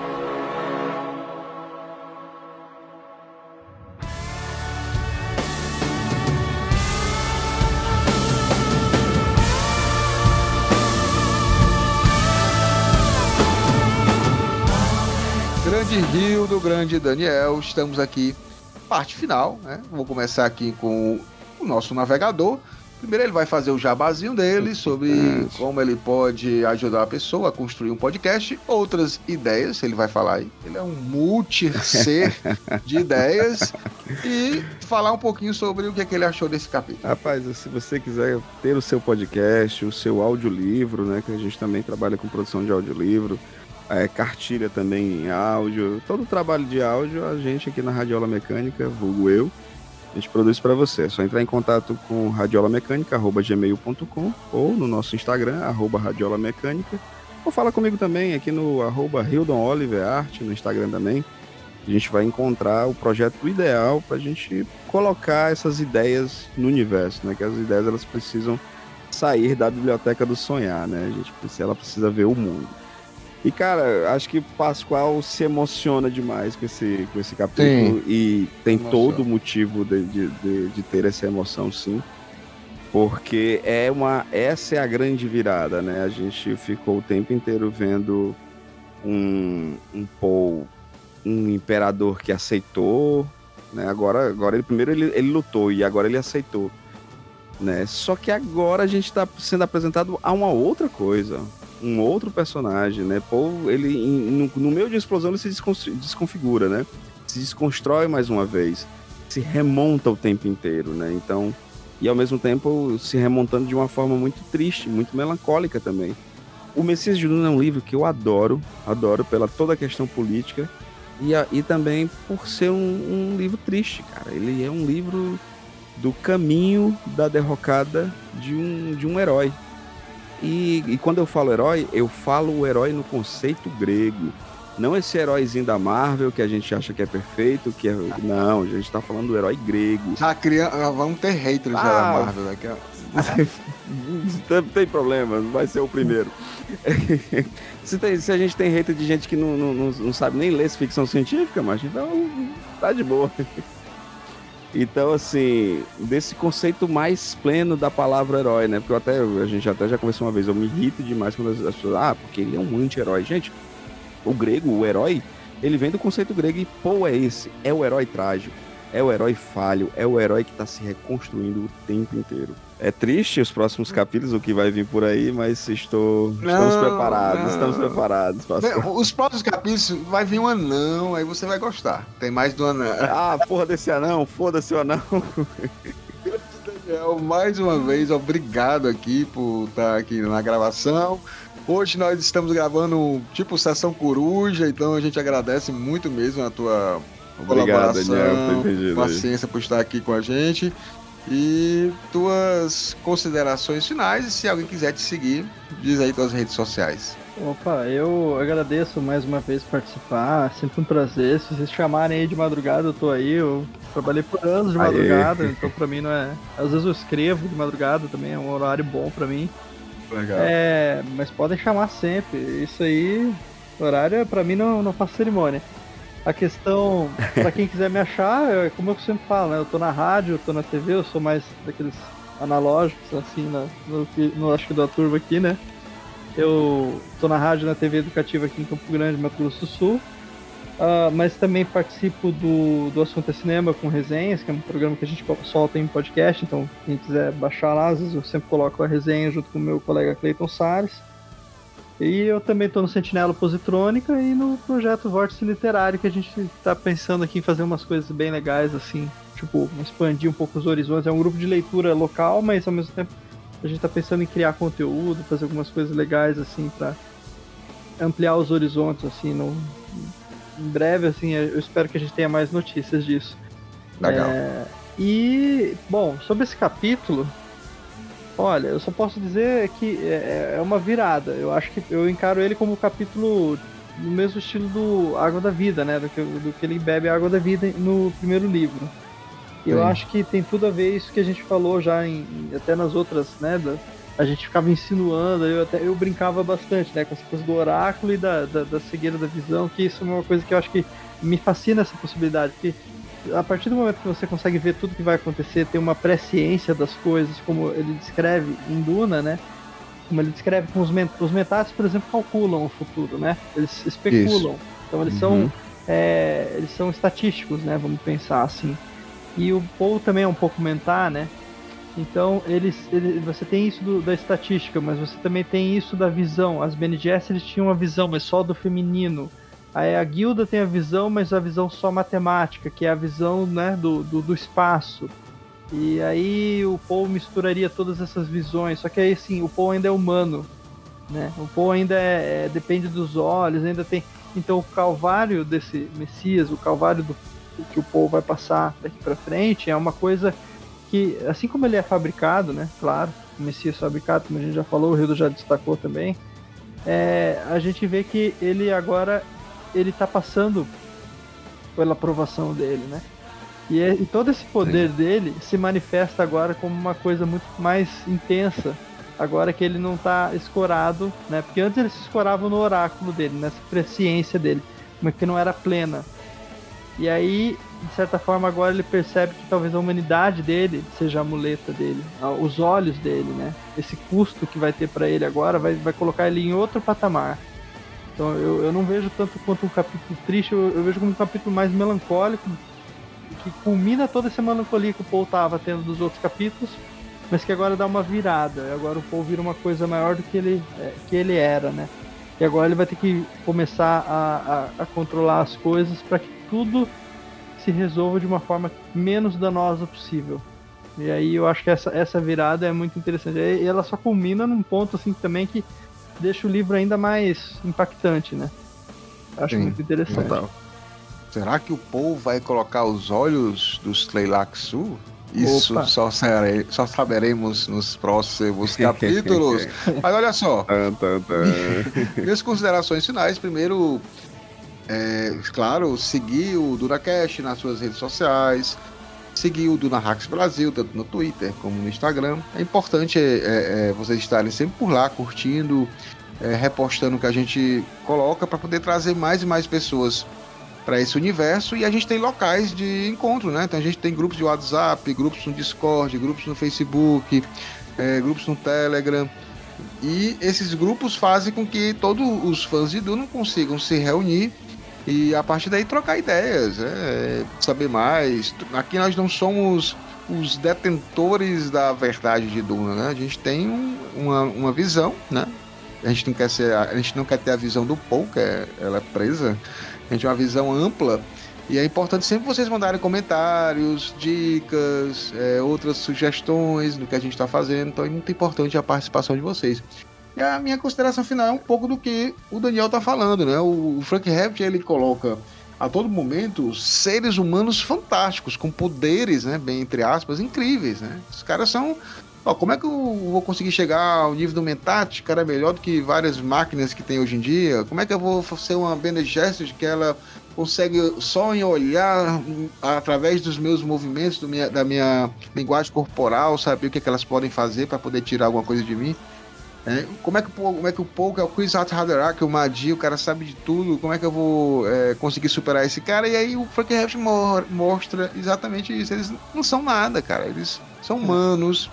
grande Rio, do grande Daniel. Estamos aqui, parte final, né? Vou começar aqui com o nosso navegador. Primeiro ele vai fazer o jabazinho dele sobre como ele pode ajudar a pessoa a construir um podcast, outras ideias, ele vai falar aí. Ele é um multi-ser de ideias e falar um pouquinho sobre o que, é que ele achou desse capítulo. Rapaz, se você quiser ter o seu podcast, o seu audiolivro, né, que a gente também trabalha com produção de audiolivro, é, cartilha também em áudio, todo o trabalho de áudio, a gente aqui na Radiola Mecânica, vulgo eu, a gente produz para você. É só entrar em contato com radiolamecânica.gmail.com ou no nosso Instagram, arroba radiolamecânica, ou fala comigo também aqui no arroba Hildon Oliver Art, no Instagram também. A gente vai encontrar o projeto ideal para a gente colocar essas ideias no universo, né? Que as ideias elas precisam sair da biblioteca do sonhar, né? A gente precisa, ela precisa ver o mundo. E, cara, acho que Pascoal se emociona demais com esse, com esse capítulo sim. e tem Emoção. todo o motivo de, de, de, de, ter essa emoção, sim. Porque é uma, essa é a grande virada, né? A gente ficou o tempo inteiro vendo um, um Paul, um imperador que aceitou, né? Agora, agora ele primeiro ele, ele lutou e agora ele aceitou. Né? Só que agora a gente está sendo apresentado a uma outra coisa, um outro personagem, né? Paul, ele no, no meio de uma explosão ele se desconfigura, né? Se desconstrói mais uma vez, se remonta o tempo inteiro, né? Então, e ao mesmo tempo se remontando de uma forma muito triste, muito melancólica também. O Messias de Duna é um livro que eu adoro, adoro pela toda a questão política e, a, e também por ser um, um livro triste, cara. Ele é um livro do caminho da derrocada de um, de um herói, e, e quando eu falo herói, eu falo o herói no conceito grego. Não esse heróizinho da Marvel que a gente acha que é perfeito, que é. Não, a gente tá falando do herói grego. Já cria... Vamos ter haters ah, da Marvel daqui a... tem problema, vai ser o primeiro. se, tem, se, a gente tem hater de gente que não, não, não, sabe nem ler ficção científica, mas então tá de boa. Então, assim, desse conceito mais pleno da palavra herói, né? Porque eu até, a gente até já conversou uma vez, eu me irrito demais quando as pessoas, ah, porque ele é um anti-herói. Gente, o grego, o herói, ele vem do conceito grego e, pô, é esse, é o herói trágico. é o herói falho, é o herói que está se reconstruindo o tempo inteiro. É triste os próximos capítulos, o que vai vir por aí, mas estou, não, estamos preparados, não. estamos preparados. Pastor. Os próximos capítulos vai vir um anão, aí você vai gostar. Tem mais do anão. Ah, porra desse anão, foda-se o anão. Daniel, mais uma vez, obrigado aqui por estar aqui na gravação. Hoje nós estamos gravando tipo sessão coruja, então a gente agradece muito mesmo a tua Obrigado, Daniel, por paciência por estar aqui com a gente. E tuas considerações finais, e se alguém quiser te seguir, diz aí tuas redes sociais. Opa, eu agradeço mais uma vez participar, sempre um prazer. Se vocês chamarem aí de madrugada, eu tô aí. Eu trabalhei por anos de madrugada, Aê. então pra mim não é. Às vezes eu escrevo de madrugada também, é um horário bom pra mim. Legal. É, mas podem chamar sempre. Isso aí, horário, pra mim não, não faz cerimônia. A questão, para quem quiser me achar, é como eu sempre falo, né? Eu tô na rádio, eu tô na TV, eu sou mais daqueles analógicos, assim, na, no, no, acho que da turma aqui, né? Eu tô na rádio na TV educativa aqui em Campo Grande, Mato Grosso do Sul. Uh, mas também participo do, do Assunto é Cinema com resenhas, que é um programa que a gente solta em podcast, então quem quiser baixar lá, às vezes eu sempre coloco a resenha junto com o meu colega Cleiton Salles. E eu também estou no Sentinela Positrônica e no projeto Vórtice Literário, que a gente está pensando aqui em fazer umas coisas bem legais, assim, tipo, expandir um pouco os horizontes. É um grupo de leitura local, mas ao mesmo tempo a gente está pensando em criar conteúdo, fazer algumas coisas legais, assim, para ampliar os horizontes, assim, no, em breve, assim, eu espero que a gente tenha mais notícias disso. Legal. É, e, bom, sobre esse capítulo, Olha, eu só posso dizer que é, é uma virada. Eu acho que eu encaro ele como um capítulo no mesmo estilo do Água da Vida, né? Do que, do que ele bebe a Água da Vida no primeiro livro. Eu Sim. acho que tem tudo a ver isso que a gente falou já em, até nas outras, né? Da, a gente ficava insinuando, eu até eu brincava bastante, né? Com essa coisa do oráculo e da, da, da cegueira da visão, que isso é uma coisa que eu acho que me fascina essa possibilidade, porque a partir do momento que você consegue ver tudo que vai acontecer, ter uma presciência das coisas, como ele descreve em Duna, né? Como ele descreve com os, ment os mentais, por exemplo, calculam o futuro, né? Eles especulam. Isso. Então eles uhum. são é, eles são estatísticos, né? Vamos pensar assim. E o Paul também é um pouco mentar, né? Então eles, ele, você tem isso do, da estatística, mas você também tem isso da visão. As BNGS eles tinham uma visão, mas só do feminino. Aí a guilda tem a visão, mas a visão só matemática, que é a visão né, do, do, do espaço. E aí o Paul misturaria todas essas visões, só que aí sim, o Paul ainda é humano, né? O Paul ainda é, é, depende dos olhos, ainda tem. Então o calvário desse Messias, o calvário do que o Paul vai passar daqui para frente, é uma coisa que, assim como ele é fabricado, né? Claro, o Messias fabricado, como a gente já falou, o Rio já destacou também. É, a gente vê que ele agora ele tá passando pela aprovação dele, né? E, é, e todo esse poder Sim. dele se manifesta agora como uma coisa muito mais intensa. Agora que ele não tá escorado, né? Porque antes ele se escorava no oráculo dele, nessa presciência dele, mas que não era plena. E aí, de certa forma, agora ele percebe que talvez a humanidade dele seja a muleta dele, os olhos dele, né? Esse custo que vai ter para ele agora vai, vai colocar ele em outro patamar. Então eu, eu não vejo tanto quanto um capítulo triste, eu, eu vejo como um capítulo mais melancólico, que culmina toda essa melancolia que o Paul estava tendo dos outros capítulos, mas que agora dá uma virada. Agora o Paul vira uma coisa maior do que ele, é, que ele era, né? E agora ele vai ter que começar a, a, a controlar as coisas para que tudo se resolva de uma forma menos danosa possível. E aí eu acho que essa, essa virada é muito interessante. E ela só culmina num ponto assim também que deixa o livro ainda mais impactante, né? Acho Sim, muito interessante. Total. Será que o Paul vai colocar os olhos dos Tleilaxu? Isso só, serei, só, saberemos nos próximos capítulos. Mas olha só. minhas considerações finais. Primeiro, é, claro, seguir o Duracast nas suas redes sociais seguir o Dunahax Brasil, tanto no Twitter como no Instagram. É importante é, é, é vocês estarem sempre por lá, curtindo, é, repostando o que a gente coloca para poder trazer mais e mais pessoas para esse universo. E a gente tem locais de encontro, né? Então a gente tem grupos de WhatsApp, grupos no Discord, grupos no Facebook, é, grupos no Telegram. E esses grupos fazem com que todos os fãs de Duna consigam se reunir E a partir daí trocar ideias, é, saber mais. Aqui nós não somos os detentores da verdade de Duna, né? A gente tem um, uma, uma visão, né? A gente não quer ser, a gente não quer ter a visão do Paul, que é, ela é presa. A gente tem uma visão ampla e é importante sempre vocês mandarem comentários, dicas, é, outras sugestões do que a gente está fazendo. Então é muito importante a participação de vocês. E a minha consideração final é um pouco do que o Daniel está falando, né? O Frank Herbert ele coloca a todo momento seres humanos fantásticos, com poderes, né, bem entre aspas, incríveis, né? Os caras são Ó, como é que eu vou conseguir chegar ao nível do Mentat, cara é melhor do que várias máquinas que tem hoje em dia? Como é que eu vou ser uma Bene Gesserit que ela consegue só em olhar através dos meus movimentos, do minha, da minha linguagem corporal, saber o que, é que elas podem fazer para poder tirar alguma coisa de mim? É, como, é que, como é que o Poke é o Chris Haderach, o Madi, o cara sabe de tudo, como é que eu vou é, conseguir superar esse cara? E aí o Frank Herbert mostra exatamente isso. Eles não são nada, cara. Eles são humanos,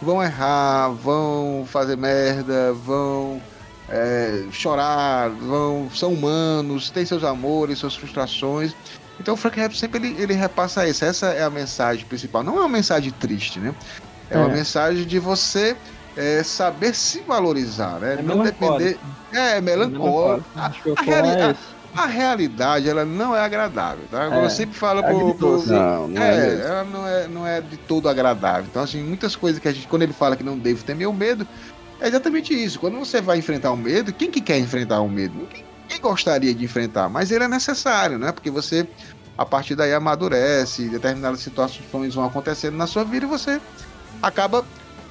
vão errar, vão fazer merda, vão é, chorar, vão, são humanos, têm seus amores, suas frustrações. Então o Frank Herbert sempre ele, ele repassa isso. Essa é a mensagem principal. Não é uma mensagem triste, né? É, é. uma mensagem de você é, saber se valorizar, né? É não depender. É, melancólico. A, a, reali... a, a, realidade ela não é agradável, tá? É, eu sempre falo é pro, pro... Não, não é, é ela não é, não é de todo agradável. Então, assim, muitas coisas que a gente, quando ele fala que não deve ter meu medo, é exatamente isso. Quando você vai enfrentar o um medo, quem que quer enfrentar o um medo? Quem, quem gostaria de enfrentar? Mas ele é necessário, né? Porque você, a partir daí, amadurece, determinadas situações vão acontecendo na sua vida e você acaba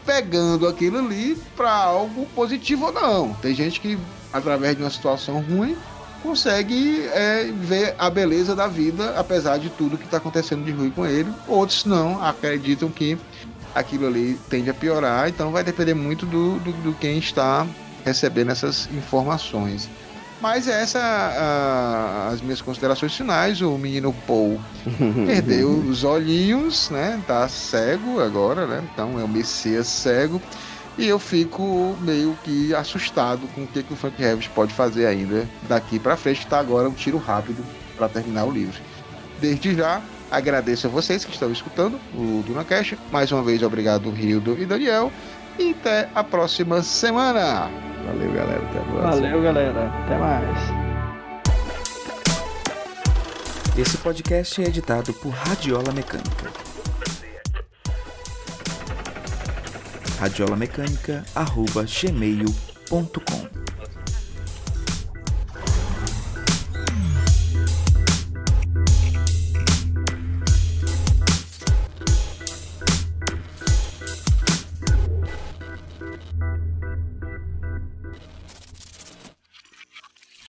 pegando aquilo ali para algo positivo ou não. Tem gente que, através de uma situação ruim, consegue é, ver a beleza da vida, apesar de tudo que está acontecendo de ruim com ele. Outros não, acreditam que aquilo ali tende a piorar, então vai depender muito do, do, do quem está recebendo essas informações. Mas essa a, as minhas considerações finais. O menino Paul perdeu os olhinhos, né? Tá cego agora, né? Então é o Messias cego. E eu fico meio que assustado com o que, que o Frank Herbert pode fazer ainda daqui para frente, tá agora um tiro rápido para terminar o livro. Desde já, agradeço a vocês que estão escutando o DunaCast. Mais uma vez, obrigado, Rildo e Daniel. E até a próxima semana. Valeu, galera. Até a próxima. Valeu, galera. Até mais. Esse podcast é editado por Radiola Mecânica. radiolamecânica.gmail.com